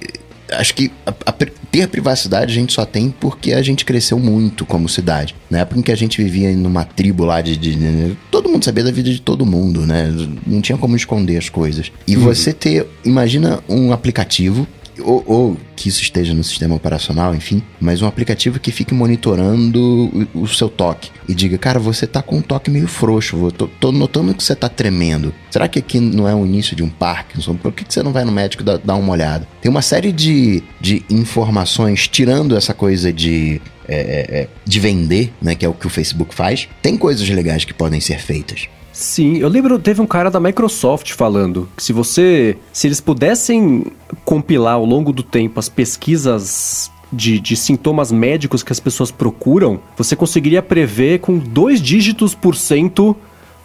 acho que a, a, ter privacidade a gente só tem porque a gente cresceu muito como cidade. Na época em que a gente vivia numa tribo lá de, de, de todo mundo sabia da vida de todo mundo, né? Não tinha como esconder as coisas. E uhum. você ter, imagina um aplicativo ou, ou, que isso esteja no sistema operacional, enfim, mas um aplicativo que fique monitorando o, o seu toque e diga, cara, você tá com um toque meio frouxo, tô, tô notando que você tá tremendo. Será que aqui não é o início de um Parkinson? Por que, que você não vai no médico dar, dar uma olhada? Tem uma série de, de informações tirando essa coisa de é, é, é de vender, né, que é o que o Facebook faz, tem coisas legais que podem ser feitas. Sim, eu lembro, teve um cara da Microsoft falando que se você. Se eles pudessem compilar ao longo do tempo as pesquisas de, de, sintomas médicos que as pessoas procuram, você conseguiria prever com dois dígitos por cento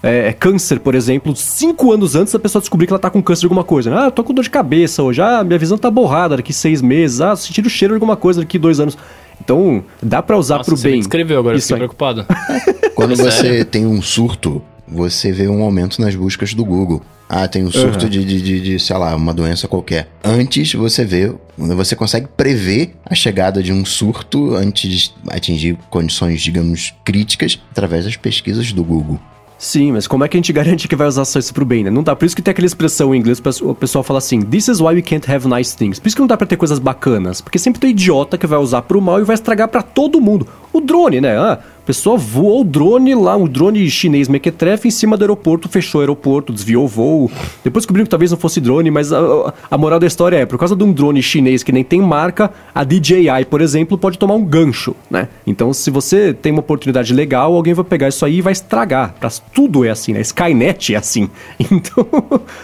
é, câncer, por exemplo, cinco anos antes da pessoa descobrir que ela tá com câncer de alguma coisa. Ah, eu tô com dor de cabeça hoje, ah, minha visão tá borrada daqui seis meses, ah, senti o cheiro de alguma coisa daqui dois anos. Então, dá para usar Nossa, pro você bem. Você escreveu agora, Isso fiquei aí. preocupado. Quando você tem um surto você vê um aumento nas buscas do Google. Ah, tem um surto uhum. de, de, de, de, sei lá, uma doença qualquer. Antes você vê, você consegue prever a chegada de um surto antes de atingir condições, digamos, críticas através das pesquisas do Google. Sim, mas como é que a gente garante que vai usar só isso pro bem, né? Não dá. Por isso que tem aquela expressão em inglês, o pessoal fala assim: This is why we can't have nice things. Por isso que não dá pra ter coisas bacanas. Porque sempre tem idiota que vai usar pro mal e vai estragar para todo mundo. O drone, né? Ah, a pessoa voou o drone lá, um drone chinês mequetrefe em cima do aeroporto, fechou o aeroporto, desviou o voo. Depois descobriram que talvez não fosse drone, mas a, a, moral da história é, por causa de um drone chinês que nem tem marca, a DJI, por exemplo, pode tomar um gancho, né? Então, se você tem uma oportunidade legal, alguém vai pegar isso aí e vai estragar. Pra, tudo é assim, né? Skynet é assim. Então,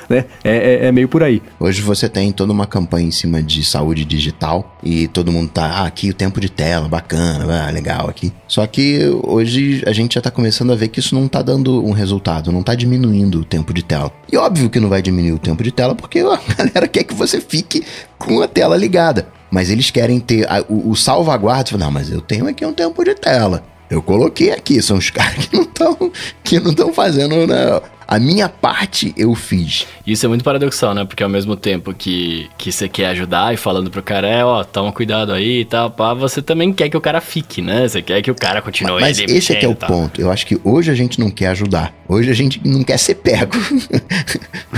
né? É, é, é, meio por aí. Hoje você tem toda uma campanha em cima de saúde digital e todo mundo tá, ah, aqui o tempo de tela, bacana, ah, legal aqui. Só que hoje a gente já tá começando a ver que isso não tá dando um resultado, não tá diminuindo o tempo de tela. E óbvio que não vai diminuir o tempo de tela porque a galera quer que você fique com a tela ligada. Mas eles querem ter a, o, o salvaguarda. Não, mas eu tenho aqui um tempo de tela. Eu coloquei aqui, são os caras que não estão que não estão fazendo né, a minha parte eu fiz. Isso é muito paradoxal, né? Porque ao mesmo tempo que, que você quer ajudar e falando pro cara, é, ó, toma cuidado aí e tal, pá, você também quer que o cara fique, né? Você quer que o cara continue Mas, mas esse é que é o ponto. Eu acho que hoje a gente não quer ajudar. Hoje a gente não quer ser pego.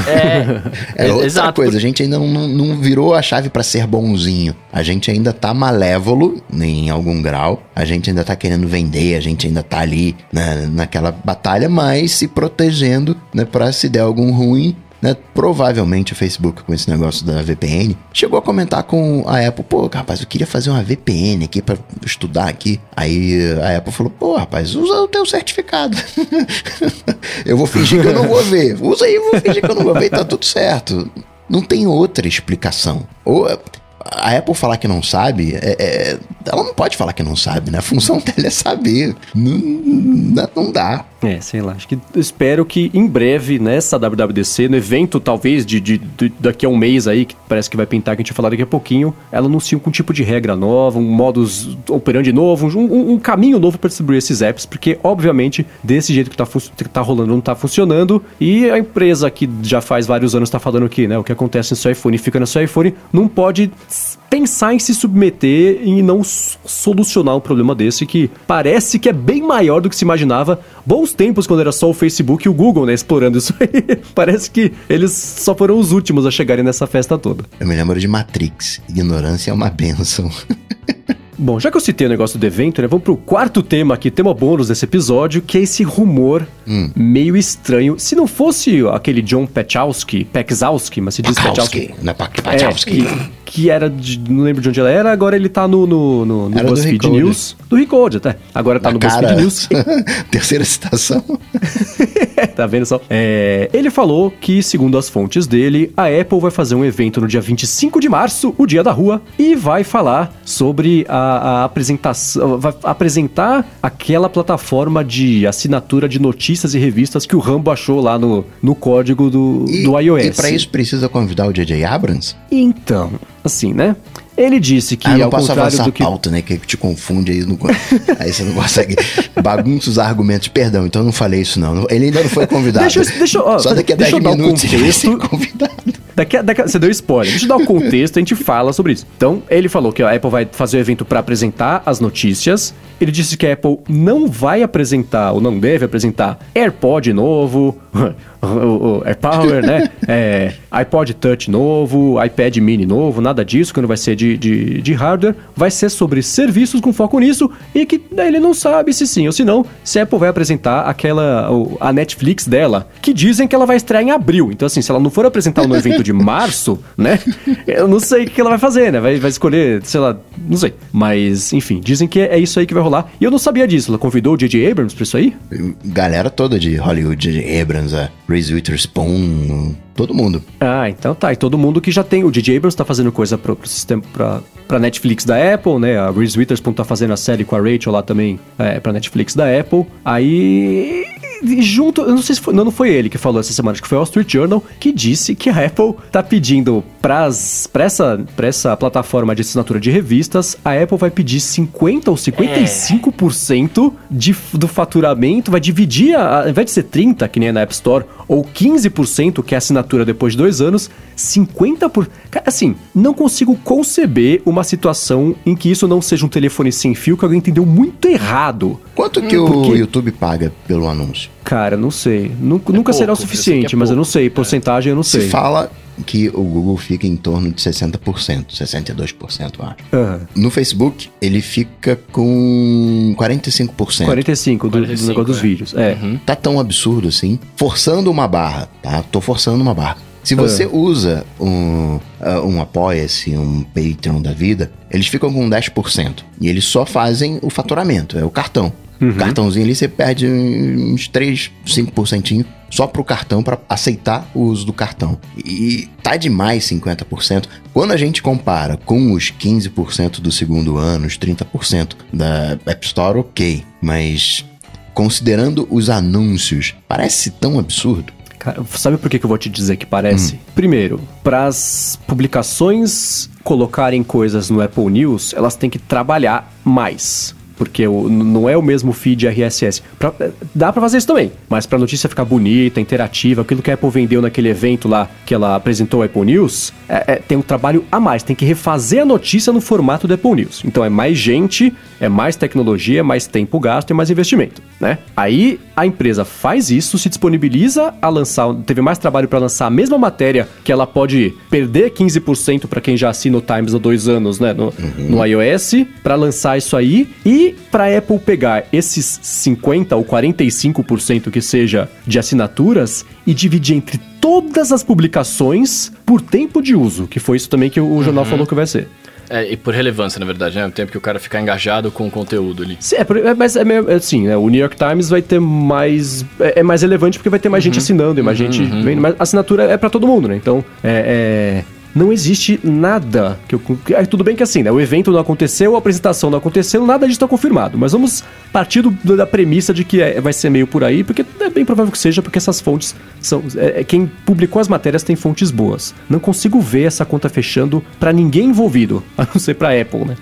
É, é outra exato. coisa. A gente ainda não, não virou a chave para ser bonzinho. A gente ainda tá malévolo em algum grau. A gente ainda tá querendo vender, a gente ainda tá ali né, naquela batalha, mas se protegendo né, para se der algum ruim, né, provavelmente o Facebook com esse negócio da VPN chegou a comentar com a Apple, pô, rapaz, eu queria fazer uma VPN aqui para estudar aqui. Aí a Apple falou, pô, rapaz, usa o teu certificado. eu vou fingir que eu não vou ver. Usa aí, eu vou fingir que eu não vou ver e tá tudo certo. Não tem outra explicação. Ou a Apple falar que não sabe, é, é, ela não pode falar que não sabe, né? A função dela é saber. Não, não dá. É, sei lá. Acho que espero que em breve, nessa WWDC, no evento talvez de, de, de, daqui a um mês aí, que parece que vai pintar, que a gente vai falar daqui a pouquinho, ela anuncie um tipo de regra nova, um modus operandi novo, um, um, um caminho novo para distribuir esses apps, porque obviamente desse jeito que tá, que tá rolando não tá funcionando e a empresa que já faz vários anos tá falando que, né, o que acontece no seu iPhone fica no seu iPhone, não pode pensar em se submeter e não solucionar um problema desse que parece que é bem maior do que se imaginava. Bons tempos quando era só o Facebook e o Google, né, explorando isso aí. parece que eles só foram os últimos a chegarem nessa festa toda. Eu me lembro de Matrix. Ignorância é uma benção. Bom, já que eu citei o negócio do evento, né, vamos pro quarto tema aqui, tema bônus desse episódio, que é esse rumor hum. meio estranho. Se não fosse aquele John Pachowski, Pekzowski, mas se diz Pachowski. Não é Pachowski. É, que era de, não lembro de onde ela era, agora ele tá no, no, no, no BuzzFeed News. Do Recode até. Agora tá Na no cara. BuzzFeed News. Terceira citação. tá vendo só? É, ele falou que, segundo as fontes dele, a Apple vai fazer um evento no dia 25 de março, o Dia da Rua, e vai falar sobre a, a apresentação. Vai apresentar aquela plataforma de assinatura de notícias e revistas que o Rambo achou lá no, no código do, e, do iOS. E para isso precisa convidar o J.J. Abrams? Então, assim, né? Ele disse que, ah, eu não ao posso contrário avançar do que... a pauta, né? Que te confunde aí, não, aí você não consegue. Bagunça os argumentos. Perdão, então eu não falei isso, não. Ele ainda não foi convidado. Deixa eu- deixa ó, Só daqui a deixa 10 eu dar um minutos ele vai ser convidado. Daqui, daqui você deu spoiler. Deixa eu dar o contexto, a gente fala sobre isso. Então, ele falou que a Apple vai fazer o evento para apresentar as notícias. Ele disse que a Apple não vai apresentar, ou não deve apresentar, AirPod novo, o AirPower, né? É, iPod Touch novo, iPad Mini novo, nada disso, que não vai ser de, de, de hardware. Vai ser sobre serviços com foco nisso e que ele não sabe se sim ou se não, se a Apple vai apresentar aquela, a Netflix dela, que dizem que ela vai estrear em abril. Então, assim, se ela não for apresentar no evento de março, né? Eu não sei o que ela vai fazer, né? Vai, vai escolher, sei lá, não sei. Mas, enfim, dizem que é isso aí que vai rolar. E eu não sabia disso. Ela convidou o J.J. Abrams pra isso aí? Galera toda de Hollywood, J.J. Abrams, a Reese Witherspoon, todo mundo. Ah, então tá. E todo mundo que já tem. O J.J. Abrams tá fazendo coisa pro, pro sistema, pra, pra Netflix da Apple, né? A Reese Witherspoon tá fazendo a série com a Rachel lá também é, pra Netflix da Apple. Aí. Junto, eu não sei se foi, não, não foi ele que falou essa semana, acho que foi o Wall Street Journal que disse que a Apple tá pedindo pras, pra, essa, pra essa plataforma de assinatura de revistas, a Apple vai pedir 50 ou 55% de, do faturamento, vai dividir, a, ao invés de ser 30, que nem é na App Store, ou 15%, que é a assinatura depois de dois anos, 50%. Cara, assim, não consigo conceber uma situação em que isso não seja um telefone sem fio que alguém entendeu muito errado. Quanto que o porque- YouTube paga pelo anúncio? Cara, não sei. Nunca, nunca pouco, será o é suficiente, mas eu não sei. Porcentagem eu não sei. Se fala que o Google fica em torno de 60%, 62%, eu acho. Aham. No Facebook, ele fica com 45%. 45 do, do 45, negócio dos é. vídeos. É. Tá tão absurdo assim. Forçando uma barra, tá? Tô forçando uma barra. Se É. você usa um, ah, um Apoia-se, um Patreon da vida, eles ficam com 10%. E eles só fazem o faturamento, é o cartão. Uhum. Cartãozinho ali você perde uns 3, 5% só pro cartão para aceitar o uso do cartão. E tá demais 50%. Quando a gente compara com os 15% do segundo ano, os 30% da App Store, ok. Mas considerando os anúncios, parece tão absurdo. Cara, sabe por que, que eu vou te dizer que parece? Primeiro, para as publicações colocarem coisas no Apple News, elas têm que trabalhar mais. Porque o- não é o mesmo feed RSS. Pra- eh, dá pra fazer isso também, mas pra notícia ficar bonita, interativa, aquilo que a Apple vendeu naquele evento lá que ela apresentou o Apple News, é- é- tem um trabalho a mais. Tem que refazer a notícia no formato do Apple News. Então é mais gente, é mais tecnologia, é mais tempo gasto e mais investimento, né? Aí a empresa faz isso, se disponibiliza a lançar, teve mais trabalho para lançar a mesma matéria que ela pode perder 15% para quem já assina o Times há dois anos, né, no, no iOS, para lançar isso aí e para Apple pegar esses 50 ou 45% que seja de assinaturas e dividir entre todas as publicações por tempo de uso, que foi isso também que o, o jornal falou que vai ser. É, e por relevância, na verdade, né? O tempo que o cara ficar engajado com o conteúdo ali. Sim, é, é, mas é meio assim, né? O New York Times vai ter mais. É, é mais relevante porque vai ter mais gente assinando e mais gente vendo. Mas a assinatura é pra todo mundo, né? Então, é. é, não existe nada que eu. é, tudo bem que assim, né? O evento não aconteceu, a apresentação não aconteceu, nada disso está confirmado. Mas vamos partir do- da premissa de que é- vai ser meio por aí, porque é bem provável que seja, porque essas fontes são. é- é- quem publicou as matérias tem fontes boas. Não consigo ver essa conta fechando pra ninguém envolvido, a não ser pra Apple, né?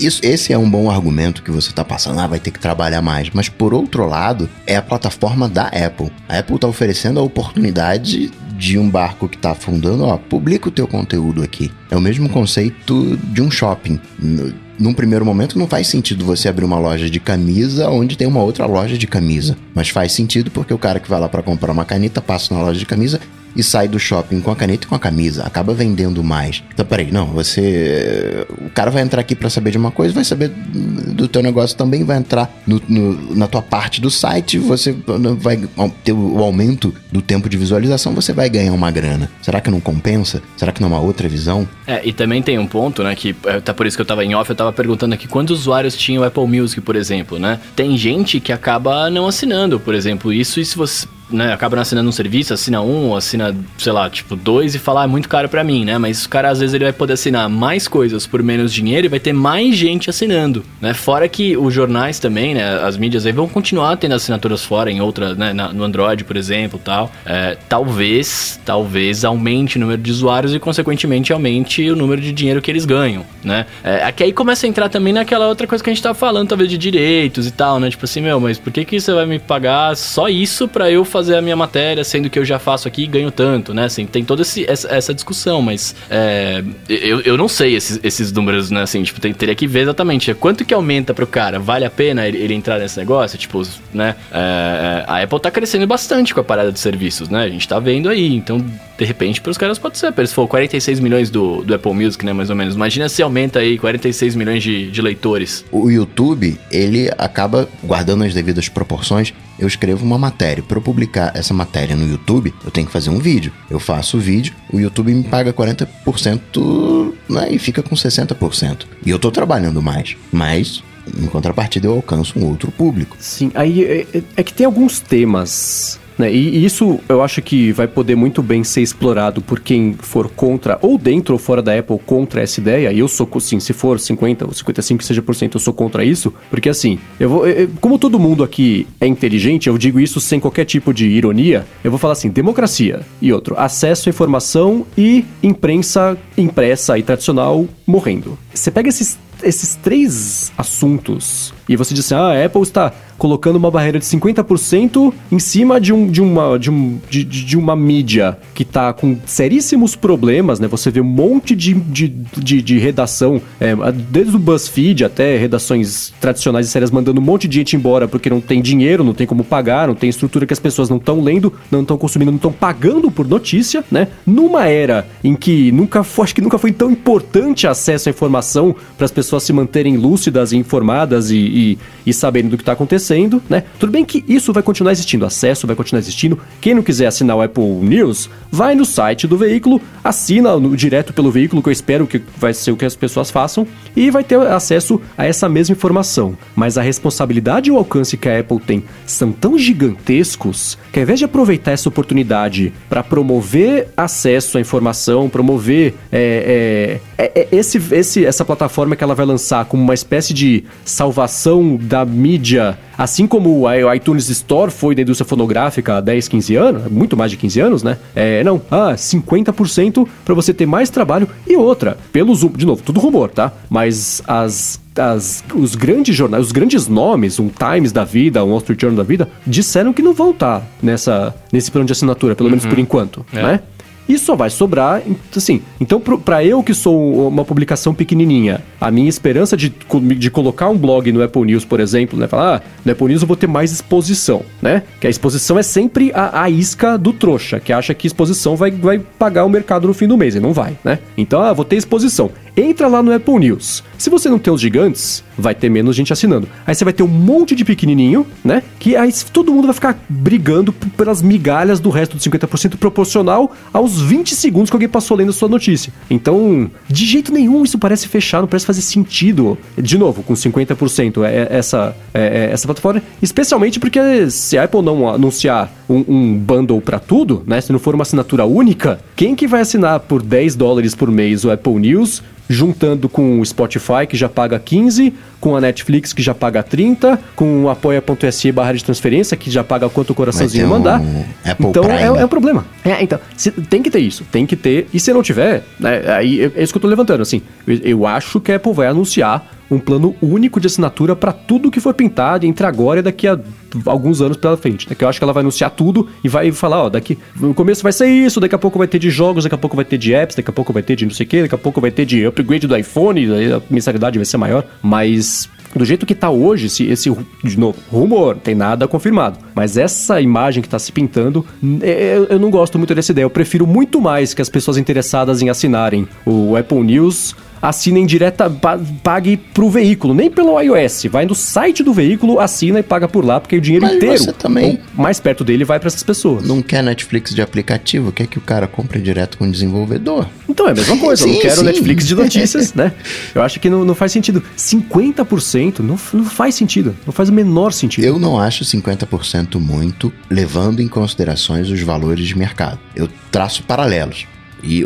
Isso, esse é um bom argumento que você tá passando, ah, vai ter que trabalhar mais. Mas por outro lado, é a plataforma da Apple. A Apple tá oferecendo a oportunidade de um barco que tá afundando, ó, publica o teu conteúdo aqui. É o mesmo conceito de um shopping. N- Num primeiro momento não faz sentido você abrir uma loja de camisa onde tem uma outra loja de camisa. Mas faz sentido porque o cara que vai lá para comprar uma caneta passa na loja de camisa e sai do shopping com a caneta e com a camisa. Acaba vendendo mais. Então, peraí, não, você. O cara vai entrar aqui para saber de uma coisa, vai saber do teu negócio também, vai entrar no- no- na tua parte do site, você vai ter o aumento do tempo de visualização, você vai ganhar uma grana. Será que não compensa? Será que não é uma outra visão? É, e também tem um ponto, né, que é, tá por isso que eu tava em off, eu tava perguntando aqui quantos usuários tinham o Apple Music, por exemplo, né? Tem gente que acaba não assinando, por exemplo, isso e se você né, acaba assinando um serviço, assina um, assina, sei lá, tipo, dois e fala, ah, é muito caro para mim, né? Mas o cara, às vezes, ele vai poder assinar mais coisas por menos dinheiro e vai ter mais gente assinando, né? Fora que os jornais também, né, as mídias aí vão continuar tendo assinaturas fora em outras, né, na, no Android, por exemplo, tal. É, talvez, talvez aumente o número de usuários e, consequentemente, aumente o número de dinheiro que eles ganham, né? É, aqui aí começa a entrar também naquela outra coisa que a gente tava falando, talvez, de direitos e tal, né? Tipo assim, meu, mas por que que você vai me pagar só isso para eu fazer a minha matéria, sendo que eu já faço aqui e ganho tanto, né? Assim, tem toda esse, essa, essa, discussão, mas é, eu, eu não sei esses, esses números, né? Assim, tipo, tem, teria que ver exatamente quanto que aumenta pro cara. Vale a pena ele, ele entrar nesse negócio? Tipo, né? É, a Apple tá crescendo bastante com a parada de serviços, né? A gente tá vendo aí, então de repente para os caras pode ser. Se for 46 milhões do, do Apple Music, né, mais ou menos. Imagina se aumenta aí 46 milhões de, de leitores. O YouTube, ele acaba guardando as devidas proporções. Eu escrevo uma matéria. Para eu publicar essa matéria no YouTube, eu tenho que fazer um vídeo. Eu faço o vídeo, o YouTube me paga 40% né, e fica com 60%. E eu tô trabalhando mais. Mas em contrapartida, eu alcanço um outro público. Sim, aí é, é, é que tem alguns temas né? E, isso eu acho que vai poder muito bem ser explorado por quem for contra, ou dentro ou fora da Apple, contra essa ideia. E eu sou, sim, se for 50 ou 55, seja por cento, eu sou contra isso. Porque assim, eu vou. Eu, como todo mundo aqui é inteligente, eu digo isso sem qualquer tipo de ironia. Eu vou falar assim: democracia. E outro, acesso à informação e imprensa impressa e tradicional morrendo. Você pega esses, esses três assuntos e você diz assim: ah, a Apple está colocando uma barreira de 50% em cima de, um, de, uma, de, um, de, de uma mídia que está com seríssimos problemas, né? Você vê um monte de, de, de, de redação, é, desde o BuzzFeed até redações tradicionais e sérias, mandando um monte de gente embora porque não tem dinheiro, não tem como pagar, não tem estrutura que as pessoas não estão lendo, não estão consumindo, não estão pagando por notícia, né? Numa era em que nunca foi, acho que nunca foi tão importante acesso à informação para as pessoas se manterem lúcidas e informadas e, e, e saberem do que está acontecendo né? Tudo bem que isso vai continuar existindo, acesso vai continuar existindo. Quem não quiser assinar o Apple News, vai no site do veículo, assina no, direto pelo veículo, que eu espero que vai ser o que as pessoas façam, e vai ter acesso a essa mesma informação. Mas a responsabilidade e o alcance que a Apple tem são tão gigantescos que ao invés de aproveitar essa oportunidade para promover acesso à informação, promover é, é, é, é, esse, esse, essa plataforma que ela vai lançar como uma espécie de salvação da mídia Assim como o iTunes Store foi da indústria fonográfica há 10, 15 anos, muito mais de 15 anos, né? É, não, ah, 50% para você ter mais trabalho e outra, pelo Zoom, de novo, tudo rumor, tá? Mas as as, os grandes jornais, os grandes nomes, um Times da vida, um Wall Street Journal da vida, disseram que não vão estar nessa, nesse plano de assinatura, pelo uhum. menos por enquanto, é. né? E só vai sobrar, assim, então para eu que sou uma publicação pequenininha, a minha esperança de, de colocar um blog no Apple News, por exemplo, né, falar, ah, no Apple News eu vou ter mais exposição, né, que a exposição é sempre a, a isca do trouxa, que acha que exposição vai, vai pagar o mercado no fim do mês, e não vai, né, então, ah, vou ter exposição, entra lá no Apple News, se você não tem os gigantes, vai ter menos gente assinando, aí você vai ter um monte de pequenininho, né, que aí todo mundo vai ficar brigando pelas migalhas do resto dos 50% proporcional aos 20 segundos que alguém passou lendo sua notícia. Então, de jeito nenhum isso parece fechar, não parece fazer sentido. De novo, com 50% é, é essa, é, essa plataforma, especialmente porque se a Apple não anunciar um, um bundle para tudo, né, se não for uma assinatura única, quem que vai assinar por 10 dólares por mês o Apple News juntando com o Spotify, que já paga 15, com a Netflix, que já paga 30, com o apoia.se barra de transferência, que já paga quanto o coraçãozinho mandar. Um então é, é, um problema. É, então, se, tem que ter isso, tem que ter. E se não tiver, né, aí é, é isso que eu tô levantando, assim. Eu, eu acho que a Apple vai anunciar um plano único de assinatura para tudo que for pintado entre agora e daqui a alguns anos pela frente. Né? Que eu acho que ela vai anunciar tudo e vai falar, ó, daqui no começo vai ser isso, daqui a pouco vai ter de jogos, daqui a pouco vai ter de apps, daqui a pouco vai ter de não sei o que, daqui a pouco vai ter de upgrade do iPhone, a mensalidade vai ser maior, mas do jeito que tá hoje, esse, esse de novo, rumor, tem nada confirmado. Mas essa imagem que tá se pintando, é, eu, eu não gosto muito dessa ideia. Eu prefiro muito mais que as pessoas interessadas em assinarem o Apple News assinem direta, pa- pague pro veículo, nem pelo iOS. Vai no site do veículo, assina e paga por lá, porque o dinheiro Mas inteiro, você também- mais perto dele, vai para essas pessoas. Não quer Netflix de aplicativo, quer que o cara compre direto com o desenvolvedor. Então é a mesma coisa, eu não Sim, quero sim. Netflix de notícias, né? Eu acho que não, não faz sentido. 50% não, não faz sentido, não faz o menor sentido. Eu não acho 50% muito, levando em considerações os valores de mercado. Eu traço paralelos. E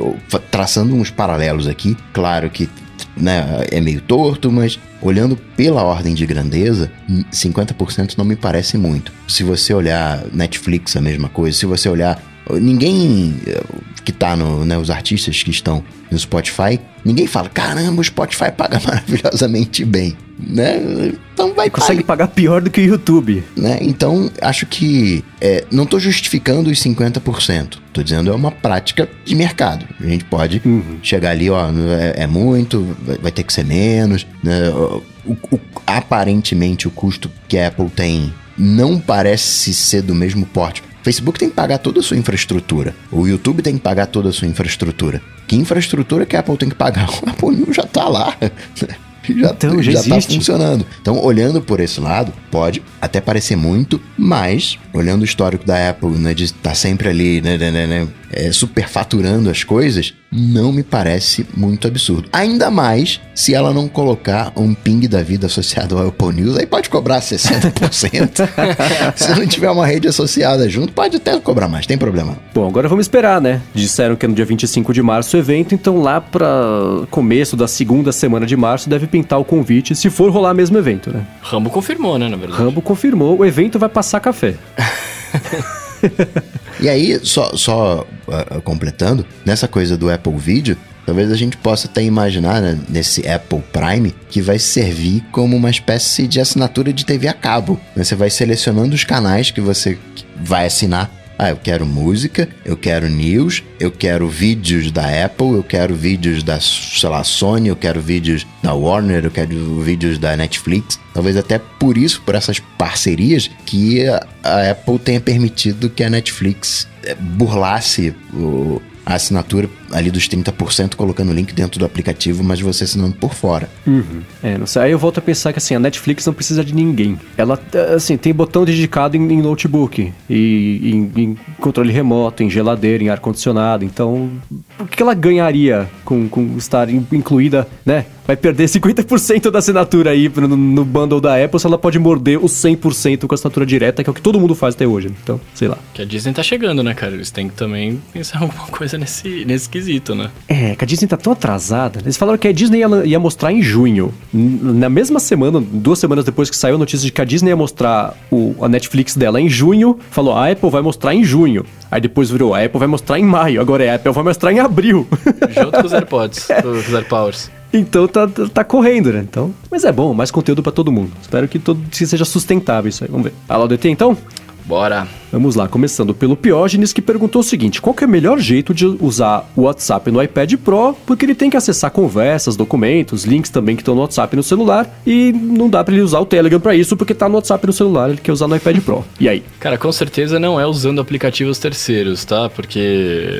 traçando uns paralelos aqui, claro que né, é meio torto, mas olhando pela ordem de grandeza, hum, 50% não me parece muito. Se você olhar Netflix, a mesma coisa. Se você olhar. Ninguém eh, que tá no. Né, os artistas que estão no Spotify, ninguém fala: caramba, o Spotify paga maravilhosamente bem. Né? Então vai Consegue pagar pagar pior do que o YouTube. né? Então, acho que é, não estou justificando os 50%. Tô dizendo é uma prática de mercado. A gente pode Uhum. chegar ali, ó, é, é muito, vai, vai ter que ser menos. né? O- o- aparentemente, o custo que a Apple tem não parece ser do mesmo porte. Facebook tem que pagar toda a sua infraestrutura. O YouTube tem que pagar toda a sua infraestrutura. Que infraestrutura que a Apple tem que pagar? O Apple já tá lá. Já, Então, já já tá funcionando. Então, olhando por esse lado, pode até parecer muito, mas olhando o histórico da Apple, né, de estar sempre ali, né, né, né, né, é, superfaturando as coisas, não me parece muito absurdo. Ainda mais se ela não colocar um ping da vida associado ao Apple News, aí pode cobrar 60%. se não tiver uma rede associada junto, pode até cobrar mais, tem problema. Bom, agora vamos esperar, né? Disseram que é no dia 25 de março o evento, então lá pra começo da segunda semana de março deve pintar o convite, se for rolar mesmo evento, né? Rambo confirmou, né, na verdade. Rambo confirmou, o evento vai passar café. E aí, só, só ah, completando, nessa coisa do Apple Video, talvez a gente possa até imaginar, né, nesse Apple Prime, que vai servir como uma espécie de assinatura de TV a cabo. Você vai selecionando os canais que você vai assinar. Ah, eu quero música, eu quero news, eu quero vídeos da Apple, eu quero vídeos da, sei lá, Sony, eu quero vídeos da Warner, eu quero vídeos da Netflix. Talvez até por isso, por essas parcerias, que a, Apple tenha permitido que a Netflix eh, burlasse o- a assinatura ali dos 30%, colocando o link dentro do aplicativo, mas você assinando por fora. É, não sei. Aí eu volto a pensar que assim, a Netflix não precisa de ninguém. Ela, assim, tem botão dedicado em, em notebook, e em, em controle remoto, em geladeira, em ar-condicionado. Então, o que ela ganharia com, com estar in- incluída, né? Vai perder 50% da assinatura aí no, no bundle da Apple, se ela pode morder os 100% com a assinatura direta, que é o que todo mundo faz até hoje. Então, sei lá. Que a Disney tá chegando, né, cara? Eles têm que também pensar alguma coisa nesse, nesse quesito, né? É, que a Disney tá tão atrasada. Eles falaram que a Disney ia, ia mostrar em junho. Na mesma semana, duas semanas depois que saiu a notícia de que a Disney ia mostrar o, a Netflix dela em junho, falou, a Apple vai mostrar em junho. Aí depois virou, a Apple vai mostrar em maio. Agora é a Apple vai mostrar em abril. Junto com os AirPods, com os AirPowers. Então tá, tá, correndo, né? Então, mas é bom, mais conteúdo pra todo mundo. Espero que, que seja sustentável isso aí. Vamos ver. Alô, DT, então? Bora. Vamos lá, começando pelo Piógenes, que perguntou o seguinte: qual que é o melhor jeito de usar o WhatsApp no iPad Pro? Porque ele tem que acessar conversas, documentos, links também que estão no WhatsApp no celular, e não dá pra ele usar o Telegram pra isso, porque tá no WhatsApp no celular, ele quer usar no iPad Pro. E aí? Cara, com certeza não é usando aplicativos terceiros, tá? Porque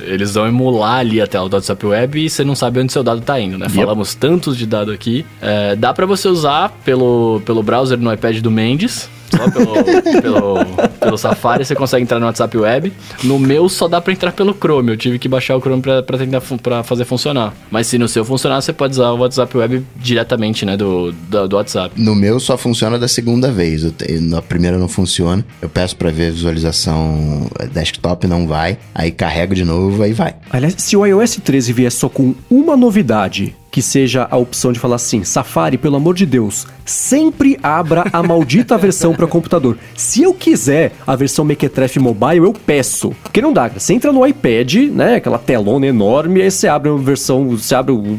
eles vão emular ali a tela do WhatsApp Web e você não sabe onde seu dado tá indo, né? Yep. Falamos tantos de dado aqui. É, dá pra você usar pelo, pelo browser no iPad do Mendes. Só pelo, pelo, pelo Safari você consegue entrar no WhatsApp Web. No meu só dá pra entrar pelo Chrome. Eu tive que baixar o Chrome pra, pra tentar pra fazer funcionar. Mas se no seu funcionar, você pode usar o WhatsApp Web diretamente, né? Do, do, do WhatsApp. No meu só funciona da segunda vez. Eu te- Na primeira não funciona. Eu peço pra ver a visualização eh, desktop, não vai. Aí carrego de novo, aí vai. Aliás, se o iOS 13 vier só com uma novidade, que seja a opção de falar assim: Safari, pelo amor de Deus, sempre abra a maldita versão para computador. Se eu quiser a versão Mequetrefe Mobile, eu peço. Porque não dá. Você entra no iPad, né? Aquela telona enorme, aí você abre uma versão. Você abre o-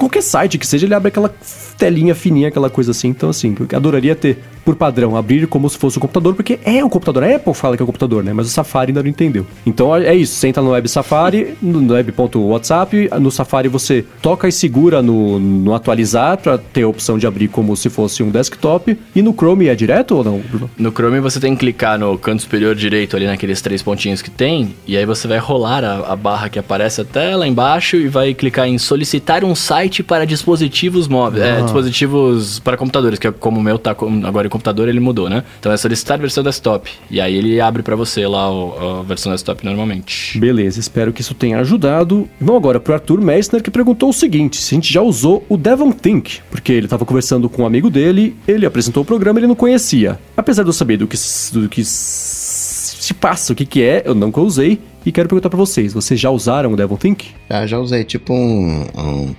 qualquer site que seja, ele abre aquela telinha fininha, aquela coisa assim. Então, assim, eu adoraria ter, por padrão, abrir como se fosse um computador, porque é um computador. A Apple fala que é um computador, né? Mas o Safari ainda não entendeu. Então é isso. Você entra no Web Safari, no web.whatsapp, no Safari você toca e segura no, no atualizar pra ter a opção de abrir como se fosse um desktop. E no Chrome é direto ou não? No Chrome você tem que clicar no canto superior direito ali naqueles três pontinhos que tem, e aí você vai rolar a, a barra que aparece até lá embaixo e vai clicar em solicitar um site site para dispositivos móveis, é, Ah. dispositivos para computadores, que é como o meu tá com- agora em computador, ele mudou, né? Então é solicitar versão desktop. E aí ele abre para você lá o- a versão desktop normalmente. Beleza, espero que isso tenha ajudado. Vamos agora pro Arthur Messner, que perguntou o seguinte: se a gente já usou o Devon Think, porque ele estava conversando com um amigo dele, ele apresentou o programa e ele não conhecia. Apesar de eu saber do que, do que se passa, o que, que é, eu nunca usei. E quero perguntar pra vocês: vocês já usaram o Devon Think? Já, já usei tipo um, um,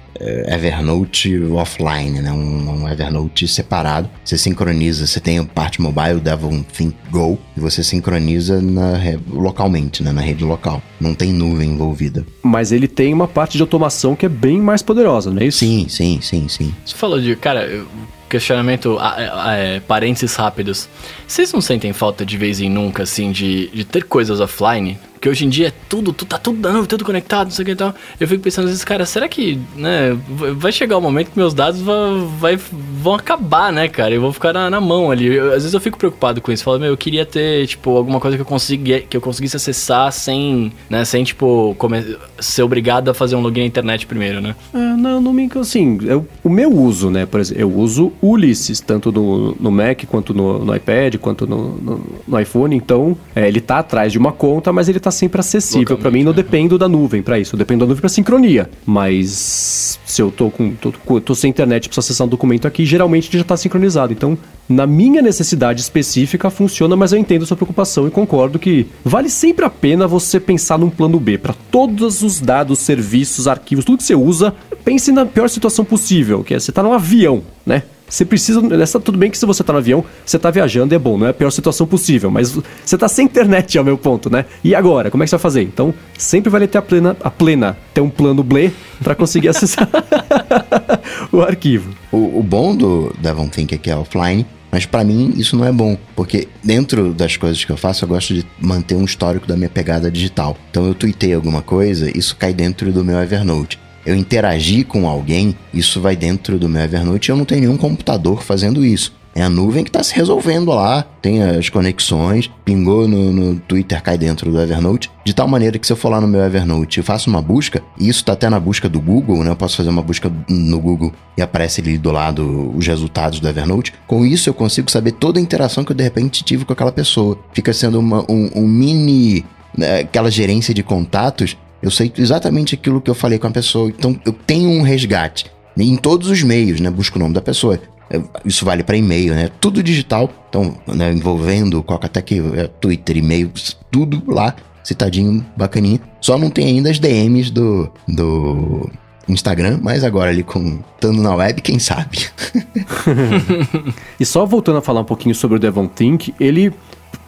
Evernote offline, né? Um, um Evernote separado. Você sincroniza, você tem a parte mobile, o Devon Think Go, e você sincroniza na, localmente, né? Na rede local. Não tem nuvem envolvida. Mas ele tem uma parte de automação que é bem mais poderosa, não é isso? Sim, sim, sim, sim. Você falou de, cara, eu- questionamento, ah, é, parênteses rápidos. Vocês não sentem falta de vez em nunca, assim, de, de ter coisas offline? Porque hoje em dia é tudo, tu, tá tudo dando, tudo conectado, não sei o que e tal. Eu fico pensando às vezes, cara, será que, né, vai chegar o momento que meus dados va- vai, vão acabar, né, cara? Eu vou ficar na, na mão ali. Eu- às vezes eu fico preocupado com isso. Falo, meu, eu queria ter, tipo, alguma coisa que eu, consegui, que eu conseguisse acessar sem, né, sem, tipo, come- ser obrigado a fazer um login na internet primeiro, né? Ah, não, não me assim, eu, o meu uso, né, por exemplo, eu uso Ulysses, tanto no, no Mac, quanto no, no iPad, quanto no, no, no iPhone, então é, ele tá atrás de uma conta, mas ele tá sempre acessível para mim, não dependo da nuvem para isso, eu dependo da nuvem para sincronia, mas se eu tô com, tô, tô sem internet para acessar um documento aqui, geralmente ele já tá sincronizado, então na minha necessidade específica funciona, mas eu entendo a sua preocupação e concordo que vale sempre a pena você pensar num plano B. Para todos os dados, serviços, arquivos, tudo que você usa, pense na pior situação possível, que é você tá num avião, né? Você precisa. Nessa, tudo bem que se você tá no avião, você tá viajando, é bom, não é a pior situação possível, mas você tá sem internet, é o meu ponto, né? E agora, como é que você vai fazer? Então, sempre vale ter a plena, a plena ter um plano B para conseguir acessar o arquivo. O, o bom do Devon Think é que é offline, mas pra mim isso não é bom, porque dentro das coisas que eu faço, eu gosto de manter um histórico da minha pegada digital. Então eu tuitei alguma coisa, isso cai dentro do meu Evernote. Eu interagir com alguém, isso vai dentro do meu Evernote e eu não tenho nenhum computador fazendo isso. É a nuvem que está se resolvendo lá, tem as conexões, pingou no, no Twitter, cai dentro do Evernote, de tal maneira que se eu for lá no meu Evernote e faço uma busca, e isso está até na busca do Google, né? Eu posso fazer uma busca no Google e aparece ali do lado os resultados do Evernote. Com isso eu consigo saber toda a interação que eu de repente tive com aquela pessoa. Fica sendo uma- um, um mini, né, aquela gerência de contatos. Eu sei exatamente aquilo que eu falei com a pessoa. Então eu tenho um resgate em todos os meios, né? Busco o nome da pessoa. É, Isso vale para e-mail, né? Tudo digital. Então, né, envolvendo Coca-Tech, é, Twitter, e-mail, tudo lá, citadinho, bacaninha. Só não tem ainda as DMs do, do Instagram, mas agora ali com estando na web, quem sabe? E só voltando a falar um pouquinho sobre o Devon Think, ele.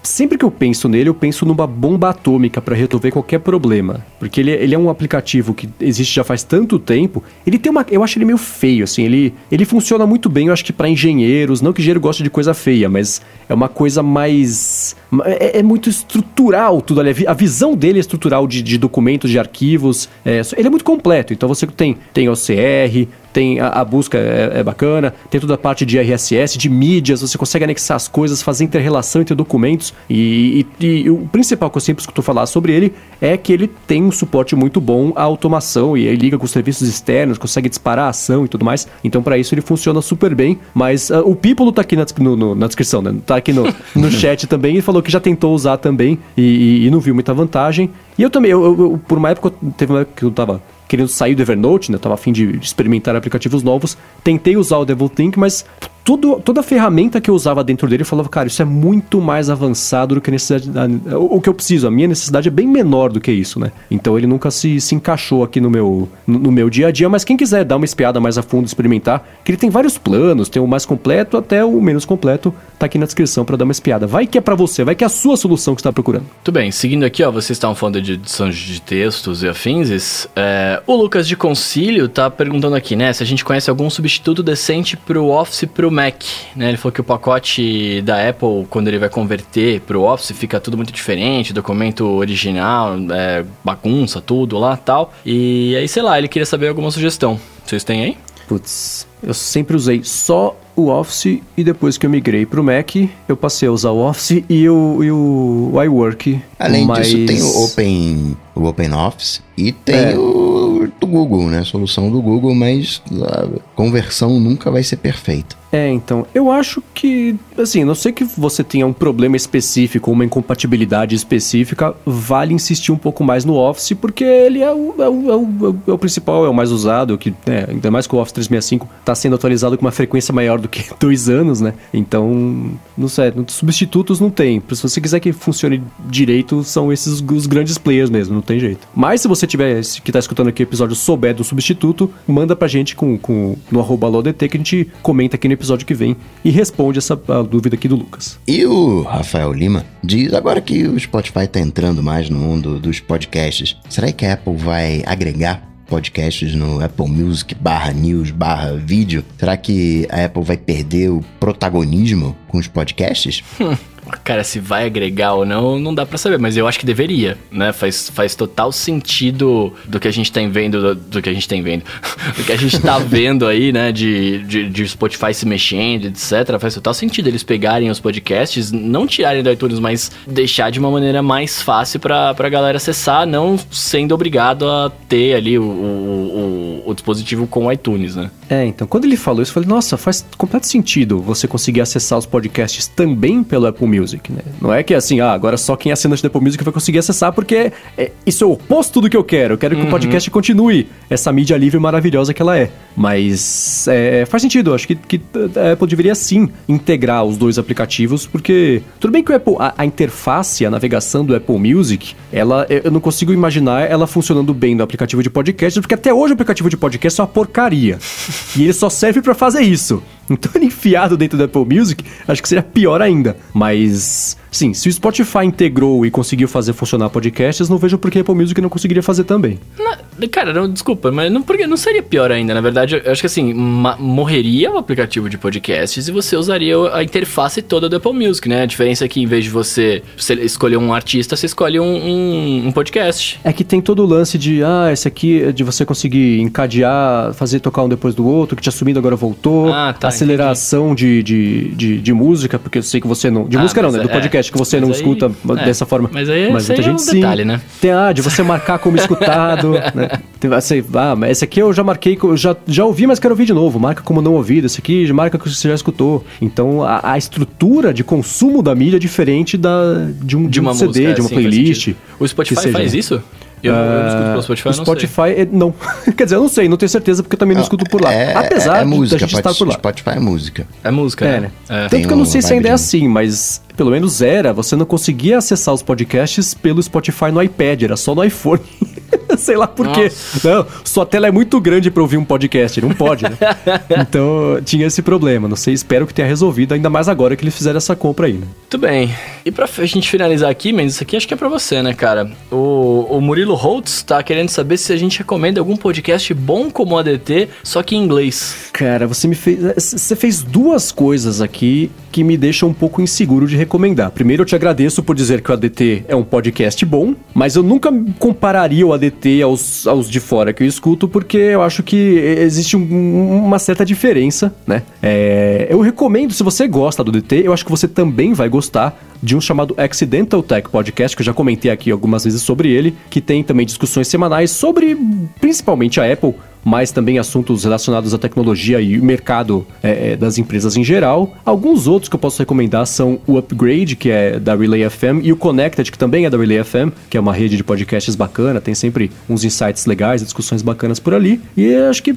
Sempre que eu penso nele, eu penso numa bomba atômica para resolver qualquer problema. Porque ele, ele é um aplicativo que existe já faz tanto tempo. Ele tem uma. Eu acho ele meio feio, assim. Ele, ele funciona muito bem, eu acho que para engenheiros. Não que engenheiro goste de coisa feia, mas é uma coisa mais. É, é muito estrutural tudo ali. A vi- A visão dele é estrutural de, de documentos, de arquivos. É, ele é muito completo. Então você tem, tem OCR, tem a, a busca é, é bacana, tem toda a parte de RSS, de mídias, você consegue anexar as coisas, fazer inter-relação entre documentos. E, e- e o principal que eu sempre escuto falar sobre ele é que ele tem um suporte muito bom à automação e ele liga com os serviços externos, consegue disparar a ação e tudo mais. Então, para isso, ele funciona super bem. Mas ah, o People tá aqui na, no- no- na descrição, né? Tá aqui no, no chat também e falou que já tentou usar também e, e- e não viu muita vantagem. E eu também, eu, eu- por uma época, teve uma época que eu tava querendo sair do Evernote, né? Tava a fim de experimentar aplicativos novos. Tentei usar o Devil Think, mas tudo, toda a ferramenta que eu usava dentro dele, eu falava, cara, isso é muito mais avançado do que necessidade. O, o que eu preciso, a minha necessidade é bem menor do que isso, né? Então ele nunca se, se encaixou aqui no meu, no, no meu dia a dia, mas quem quiser dar uma espiada mais a fundo, experimentar, que ele tem vários planos, tem o mais completo até o menos completo, tá aqui na descrição para dar uma espiada. Vai que é para você, vai que é a sua solução que você tá procurando. Muito bem, seguindo aqui, ó, vocês estavam falando de edição de textos e afins. é, o Lucas de Concílio tá perguntando aqui, né, se a gente conhece algum substituto decente pro Office e pro Mac, né? Ele falou que o pacote da Apple, quando ele vai converter pro Office, fica tudo muito diferente, documento original, é, bagunça, tudo lá tal. E aí, sei lá, ele queria saber alguma sugestão. Vocês têm aí? Putz, eu sempre usei só o Office e depois que eu migrei pro Mac, eu passei a usar o Office e o, e o iWork. Além mas... disso, tem o Open, o Open Office e tem É. o, o Google, né? Solução do Google, mas a conversão nunca vai ser perfeita. É, então, eu acho que, assim, a não sei que você tenha um problema específico, uma incompatibilidade específica, vale insistir um pouco mais no Office, porque ele é o, é o, é o, é o principal, é o mais usado, que, é, ainda mais que o Office 365 está sendo atualizado com uma frequência maior do que dois anos, né? Então, não sei, substitutos não tem. Se você quiser que funcione direito, são esses os grandes players mesmo, não tem jeito. Mas se você tiver, que está escutando aqui o episódio, souber do substituto, manda pra gente com, com, no arroba LODT que a gente comenta aqui no episódio que vem e responde essa dúvida aqui do Lucas. E o Rafael Lima diz agora que o Spotify está entrando mais no mundo dos podcasts. Será que a Apple vai agregar podcasts no Apple Music barra news barra vídeo? Será que a Apple vai perder o protagonismo com os podcasts? Cara, se vai agregar ou não, não dá para saber, mas eu acho que deveria, né? Faz, faz total sentido do que a gente tem vendo, do, do que a gente tem vendo, do que a gente tá vendo aí, né? De, de, de, Spotify se mexendo, etc. Faz total sentido eles pegarem os podcasts, não tirarem do iTunes, mas deixar de uma maneira mais fácil pra, pra galera acessar, não sendo obrigado a ter ali o, o, o, o dispositivo com o iTunes, né? É, então, quando ele falou isso, eu falei, nossa, faz completo sentido você conseguir acessar os podcasts também pelo Apple Music, né? Não é que assim, ah, agora só quem assina o Apple Music vai conseguir acessar, porque é, isso é o oposto do que eu quero. Eu quero que uhum. o podcast continue essa mídia livre maravilhosa que ela é. Mas é, faz sentido, acho que, que, a Apple deveria sim integrar os dois aplicativos, porque tudo bem que o Apple, a, a interface, a navegação do Apple Music, ela, eu não consigo imaginar ela funcionando bem no aplicativo de podcast, porque até hoje o aplicativo de podcast é uma porcaria. e ele só serve para fazer isso. Então ele enfiado dentro do Apple Music, acho que seria pior ainda. Mas, sim, se o Spotify integrou e conseguiu fazer funcionar podcasts, não vejo por que a Apple Music não conseguiria fazer também. Não, cara, não, desculpa, mas não, porque não seria pior ainda. Na verdade, eu acho que assim, morreria o aplicativo de podcasts e você usaria a interface toda do Apple Music, né? A diferença é que em vez de você, escolher um artista, você escolhe um, um, um, podcast. É que tem todo o lance de, ah, esse aqui é de você conseguir encadear, fazer tocar um depois do outro, que tinha sumido agora voltou. Ah, tá aceleração de, de, de, de, música, porque eu sei que você não. De ah, música não, né? Do é, podcast que você não aí, escuta é, dessa forma. Mas aí mas muita gente é um sim. detalhe, né? Tem, ah, de você marcar como escutado, né? Tem, você, ah, mas esse aqui eu já marquei, já, já ouvi, mas quero ouvir de novo. Marca como não ouvido. Esse aqui marca que você já escutou. Então a, a estrutura de consumo da mídia é diferente da, de um, de, de uma um CD, música, de uma sim, playlist. O Spotify faz isso? Eu, eu não escuto pelo Spotify, o Spotify, não, é, não. Quer dizer, eu não sei, não tenho certeza porque eu também não, não escuto por lá. É, Apesar é, é música, de, de estar por lá. Spotify é música. É música, é, né? É. Tanto que eu não sei se ainda é assim, mas pelo menos era, você não conseguia acessar os podcasts pelo Spotify no iPad, era só no iPhone. Sei lá por quê. Não, sua tela é muito grande para ouvir um podcast, não pode, né? então tinha esse problema. Não sei, espero que tenha resolvido, ainda mais agora que eles fizeram essa compra aí, né? Muito bem. E pra gente finalizar aqui, Mendes, isso aqui acho que é pra você, né, cara? O, o Murilo Holtz tá querendo saber se a gente recomenda algum podcast bom como o ADT, só que em inglês. Cara, você me fez. Você fez duas coisas aqui que me deixam um pouco inseguro de recomendar. Primeiro, eu te agradeço por dizer que o ADT é um podcast bom, mas eu nunca compararia o ADT aos, aos de fora que eu escuto, porque eu acho que existe um, uma certa diferença, né? É, eu recomendo, se você gosta do ADT, eu acho que você também vai gostar de um chamado Accidental Tech Podcast, que eu já comentei aqui algumas vezes sobre ele, que tem também discussões semanais sobre principalmente a Apple, mas também assuntos relacionados à tecnologia e mercado é, é, das empresas em geral. Alguns outros que eu posso recomendar são o Upgrade, que é da Relay FM, e o Connected, que também é da Relay FM, que é uma rede de podcasts bacana, tem sempre uns insights legais, discussões bacanas por ali. E acho que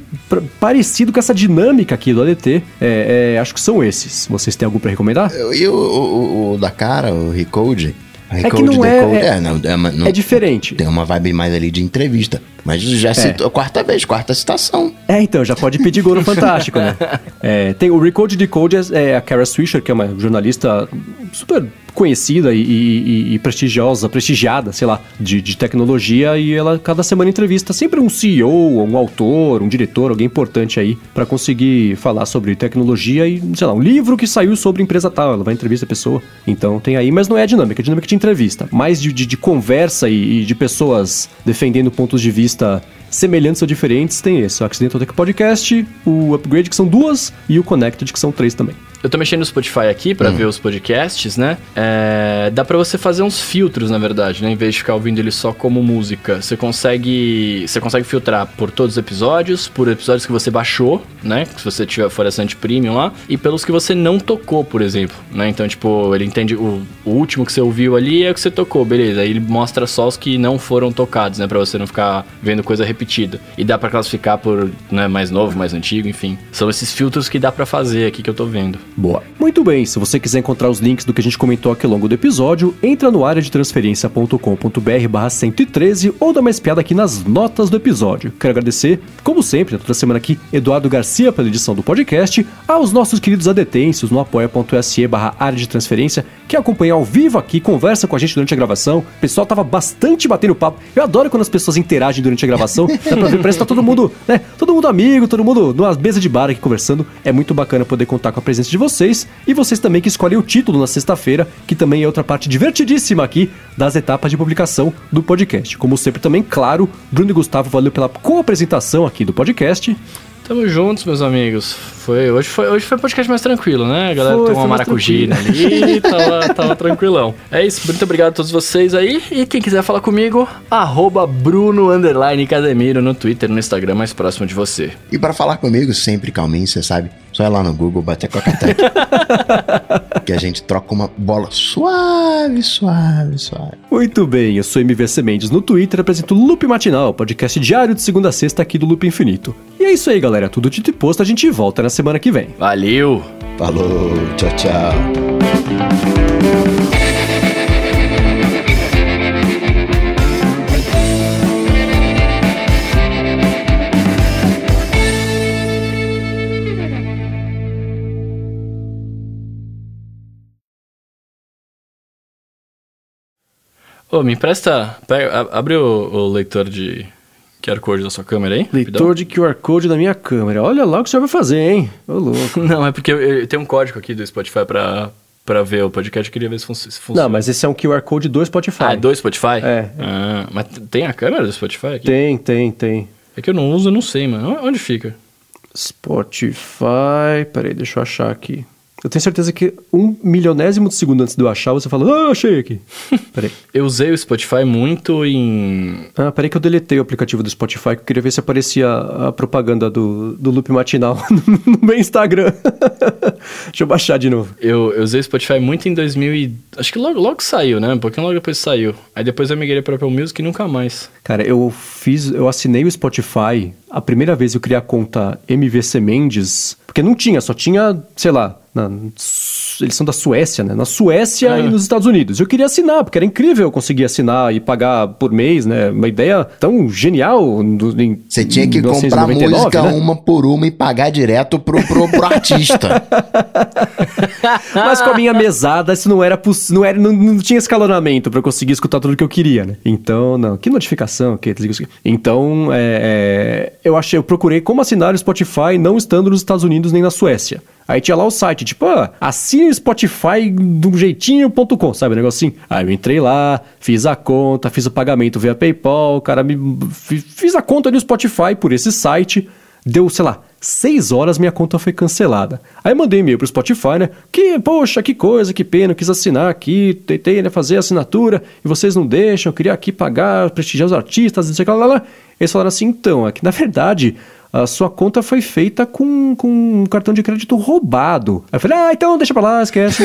parecido com essa dinâmica aqui do ADT, é, é, acho que são esses. Vocês têm algum para recomendar? E o, o, o, da cara, o Recode? É que não é, é, é, não, é, não, é diferente. Tem uma vibe mais ali de entrevista. Mas já é. citou a quarta vez, quarta citação. É, então, já pode pedir gol no Fantástico, né? É, tem o Recode Decode, é, é a Kara Swisher, que é uma jornalista super conhecida e, e, e, prestigiosa, prestigiada, sei lá, de, de, tecnologia e ela cada semana entrevista sempre um CEO, um autor, um diretor, alguém importante aí para conseguir falar sobre tecnologia e, sei lá, um livro que saiu sobre empresa tal, ela vai entrevistar a pessoa. Então tem aí, mas não é a dinâmica, é a dinâmica de entrevista, mais de, de, de conversa e, e de pessoas defendendo pontos de vista semelhantes ou diferentes, tem esse, o Accidental Tech Podcast, o Upgrade, que são duas, e o Connected, que são três também. Eu tô mexendo no Spotify aqui pra ver os podcasts, né? É, dá pra você fazer uns filtros, na verdade, né? Em vez de ficar ouvindo ele só como música. Você consegue. Você consegue filtrar por todos os episódios, por episódios que você baixou, né? Se você tiver for assinante premium lá, e pelos que você não tocou, por exemplo, né? Então, tipo, ele entende o, o último que você ouviu ali é o que você tocou, beleza. Aí ele mostra só os que não foram tocados, né? Pra você não ficar vendo coisa repetida. E dá pra classificar por né, mais novo, mais antigo, enfim. São esses filtros que dá pra fazer aqui que eu tô vendo. Boa. Muito bem, se você quiser encontrar os links do que a gente comentou aqui ao longo do episódio, entra no área de transferência.com.br barra 113 ou dá uma espiada aqui nas notas do episódio. Quero agradecer, como sempre, toda semana aqui, Eduardo Garcia pela edição do podcast, aos nossos queridos adetêncios no apoia.se barra área de transferência, que acompanha ao vivo aqui, conversa com a gente durante a gravação. O pessoal tava bastante batendo papo. Eu adoro quando as pessoas interagem durante a gravação. Dá pra ver, parece que tá todo mundo, né? Todo mundo amigo, todo mundo numa mesa de bar aqui conversando. É muito bacana poder contar com a presença de vocês. E vocês também que escolhem o título na sexta-feira, que também é outra parte divertidíssima aqui das etapas de publicação do podcast. Como sempre também, claro, Bruno e Gustavo, valeu pela co-apresentação aqui do podcast. Tamo juntos, meus amigos. Foi, hoje, foi, hoje foi um podcast mais tranquilo, né? A galera Foi, tomou uma maracujina ali, tava, tava tranquilão. É isso, muito obrigado a todos vocês aí. E quem quiser falar comigo, arroba Bruno Underline Casemiro no Twitter, no Instagram mais próximo de você. E pra falar comigo, sempre calminho, você sabe. Só ir lá no Google, bater com a Catec. que a gente troca uma bola suave, suave, suave. Muito bem, eu sou MVC Mendes no Twitter, apresento o Loop Matinal, podcast diário de segunda a sexta aqui do Loop Infinito. E é isso aí, galera, tudo dito e posto, a gente volta na semana que vem. Valeu! Falou, tchau, tchau. Ô, me empresta. Pega, abre o, o leitor de QR Code da sua câmera aí. Leitor de QR Code da minha câmera. Olha lá o que o senhor vai fazer, hein? Ô, louco. Não, é porque eu, eu tenho um código aqui do Spotify pra, pra ver o podcast. Eu queria ver se, fun se funciona. Não, mas esse é um QR Code do Spotify. Ah, é do Spotify? É. Ah, mas tem a câmera do Spotify aqui? Tem, tem, tem. É que eu não uso, eu não sei, mano. Onde fica? Spotify. Peraí, deixa eu achar aqui. Eu tenho certeza que um milionésimo de segundo antes de eu achar, você fala, ah, achei aqui. Peraí. Eu usei o Spotify muito em. Ah, peraí que eu deletei o aplicativo do Spotify, que eu queria ver se aparecia a propaganda do, do loop matinal no meu Instagram. Deixa eu baixar de novo. Eu, eu usei o Spotify muito em 2000 e... Acho que logo, logo saiu, né? Um pouquinho logo depois saiu. Aí depois eu migrei pra Apple Music e nunca mais. Cara, eu fiz, eu assinei o Spotify. A primeira vez eu criei a conta MVC Mendes, porque não tinha, só tinha, sei lá, na- eles são da Suécia, né? Na Suécia Ah. e nos Estados Unidos. Eu queria assinar, porque era incrível eu conseguir assinar e pagar por mês, né? Uma ideia tão genial. do- em Você tinha que comprar 1999, música né? uma por uma e pagar direto pro, pro, pro artista. Mas com a minha mesada, isso não era não era não, não tinha escalonamento pra eu conseguir escutar tudo que eu queria, né? Então, não, que notificação, que Então, é, é, eu achei, eu procurei como assinar o Spotify não estando nos Estados Unidos nem na Suécia. Aí tinha lá o site, tipo, ah, assine o Spotify um jeitinho.com, sabe, um negócio assim. Aí eu entrei lá, fiz a conta, fiz o pagamento via PayPal, o cara me fi- fiz a conta no Spotify por esse site. Deu, sei lá, seis horas minha conta foi cancelada. Aí mandei e-mail pro Spotify, né? Que, poxa, que coisa, que pena, eu quis assinar aqui, tentei né, fazer a assinatura e vocês não deixam, eu queria aqui pagar, prestigiar os artistas, não sei o que lá, lá. Eles falaram assim, então, é que na verdade a sua conta foi feita com, com um cartão de crédito roubado. Aí eu falei, ah, então deixa pra lá, esquece.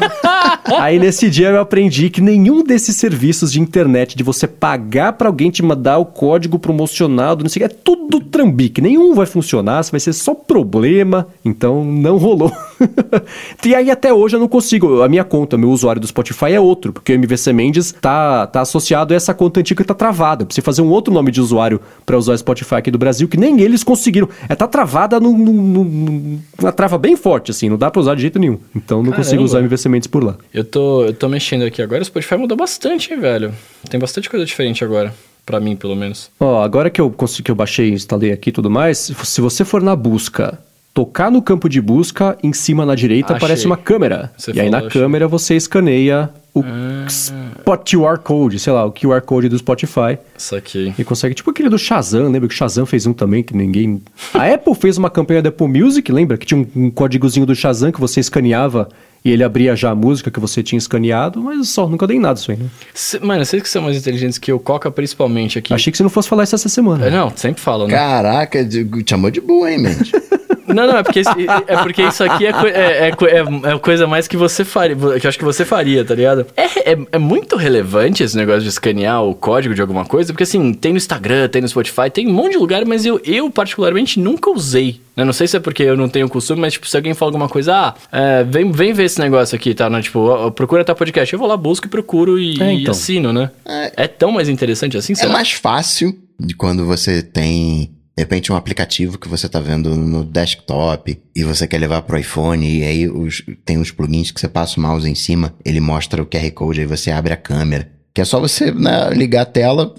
Aí nesse dia eu aprendi que nenhum desses serviços de internet, de você pagar pra alguém te mandar o código promocionado, não sei o que, é tudo trambique. Nenhum vai funcionar, vai ser só problema. Então não rolou. e aí até hoje eu não consigo. A minha conta, meu usuário do Spotify é outro, porque o MVC Mendes tá, tá associado a essa conta antiga que tá travada. Eu preciso fazer um outro nome de usuário pra usar o Spotify aqui do Brasil, que nem eles conseguiram. É, tá travada num- num- num- numa trava bem forte, assim, não dá pra usar de jeito nenhum. Então não consigo Caramba. usar o MVC Mendes por lá. Eu tô, eu tô mexendo aqui agora. O Spotify mudou bastante, hein, velho? Tem bastante coisa diferente agora. Pra mim, pelo menos. Ó, agora que eu consegui, que eu baixei e instalei aqui e tudo mais, se você for na busca, tocar no campo de busca, em cima na direita Achei. aparece uma câmera. Você e aí na câmera você escaneia o, Spot QR Code, sei lá, o QR Code do Spotify. Isso aqui. E consegue, tipo aquele do Shazam, lembra que o Shazam fez um também que ninguém. A Apple fez uma campanha da Apple Music, lembra? Que tinha um, um códigozinho do Shazam que você escaneava e ele abria já a música que você tinha escaneado, mas só, nunca dei nada isso aí, né? Cê- mano, vocês que são mais inteligentes que eu, Coca principalmente aqui. Achei que você não fosse falar isso essa semana. É, Não, sempre falam, né? Caraca, te chamou de boa, hein, Mendes? Não, não, é porque, é porque isso aqui é, é, é, é, é a coisa mais que você faria, que eu acho que você faria, tá ligado? É, é, é muito relevante esse negócio de escanear o código de alguma coisa, porque assim, tem no Instagram, tem no Spotify, tem um monte de lugar, mas eu, eu particularmente nunca usei. né? Não sei se é porque eu não tenho costume, mas tipo, se alguém fala alguma coisa, ah, é, vem, vem ver esse negócio aqui, tá? Né? Tipo, procura tal podcast. Eu vou lá, busco e procuro e, É, e então. assino, né? É. tão mais interessante assim, É será? mais fácil de quando você tem, de repente, um aplicativo que você tá vendo no desktop e você quer levar pro iPhone e aí os- tem uns plugins que você passa o mouse em cima, ele mostra o QR Code, aí você abre a câmera. Que é só você né, ligar a tela,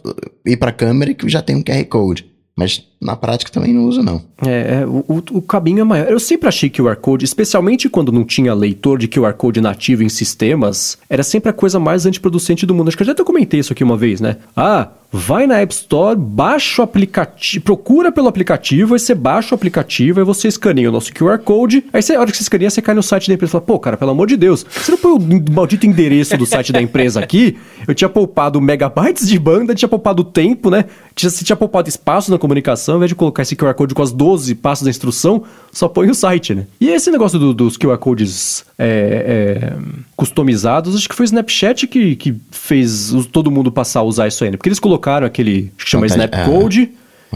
ir pra câmera e que já tem um QR Code. Mas na prática também não uso, não. É, é, o, o, o caminho é maior. Eu sempre achei QR Code, especialmente quando não tinha leitor de QR Code nativo em sistemas, era sempre a coisa mais antiproducente do mundo. Acho que eu já até comentei isso aqui uma vez, né? Ah, vai na App Store, baixa o aplicativo, procura pelo aplicativo, aí você baixa o aplicativo, aí você escaneia o nosso QR Code, aí você, a hora que você escaneia, você cai no site da empresa e fala, pô, cara, pelo amor de Deus, você não põe o maldito endereço do site da empresa aqui? Eu tinha poupado megabytes de banda, tinha poupado tempo, né? Tinha, você tinha poupado espaço na comunicação, ao invés de colocar esse QR Code com as 12 passos da instrução, só põe o site, né? E esse negócio do- dos QR Codes é, é, customizados, acho que foi o Snapchat que, que fez todo mundo passar a usar isso aí, né? Porque eles colocaram aquele, acho que chama Snap Code.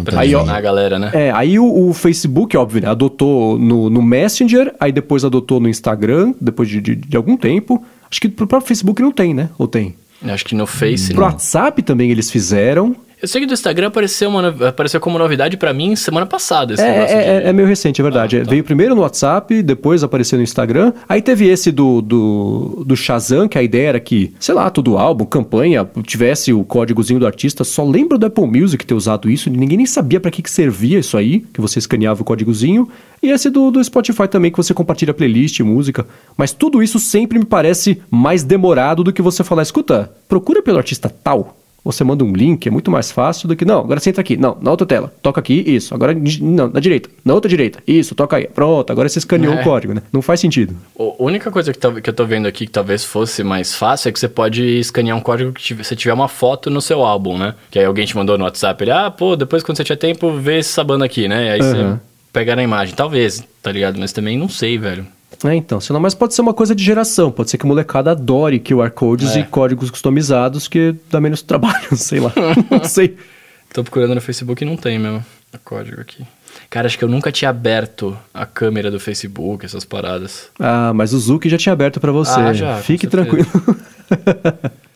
Pra Aí, ó, a galera, né? é, aí o, o Facebook, óbvio, né, adotou no, no Messenger, aí depois adotou no Instagram, depois de, de, de algum tempo. Acho que pro próprio Facebook não tem, né? Ou tem? Acho que no Face, Pro não. WhatsApp também eles fizeram. Eu sei que do Instagram apareceu, uma, apareceu como novidade pra mim semana passada esse É, negócio é, de- é- é meio recente, é verdade. Ah, É, tá. Veio primeiro no WhatsApp, depois apareceu no Instagram. Aí teve esse do, do, do Shazam, que a ideia era que, sei lá, todo álbum, campanha, tivesse o códigozinho do artista. Só lembro do Apple Music ter usado isso. Ninguém nem sabia pra que, que servia isso aí, que você escaneava o códigozinho. E esse do, do Spotify também, que você compartilha playlist, música. Mas tudo isso sempre me parece mais demorado do que você falar, escuta, procura pelo artista tal. Você manda um link, é muito mais fácil do que. Não, agora você entra aqui. Não, na outra tela. Toca aqui, isso. Agora, não, na direita. Na outra direita. Isso, toca aí. Pronto, agora você escaneou É. o código, né? Não faz sentido. A única coisa que, tal- que eu tô vendo aqui que talvez fosse mais fácil é que você pode escanear um código que você tiver uma foto no seu álbum, né? Que aí alguém te mandou no WhatsApp, ele, ah, pô, depois quando você tiver tempo, vê essa banda aqui, né? E aí Aham. você pega na imagem. Talvez, tá ligado? Mas também não sei, velho. É, então. Senão, mas pode ser uma coisa de geração. Pode ser que a molecada adore QR codes É. e códigos customizados que dá menos trabalho, sei lá. não sei. Tô procurando no Facebook e não tem mesmo o código aqui. Cara, acho que eu nunca tinha aberto a câmera do Facebook, essas paradas. Ah, mas o Zuki já tinha aberto pra você. Ah, já, Fique tranquilo.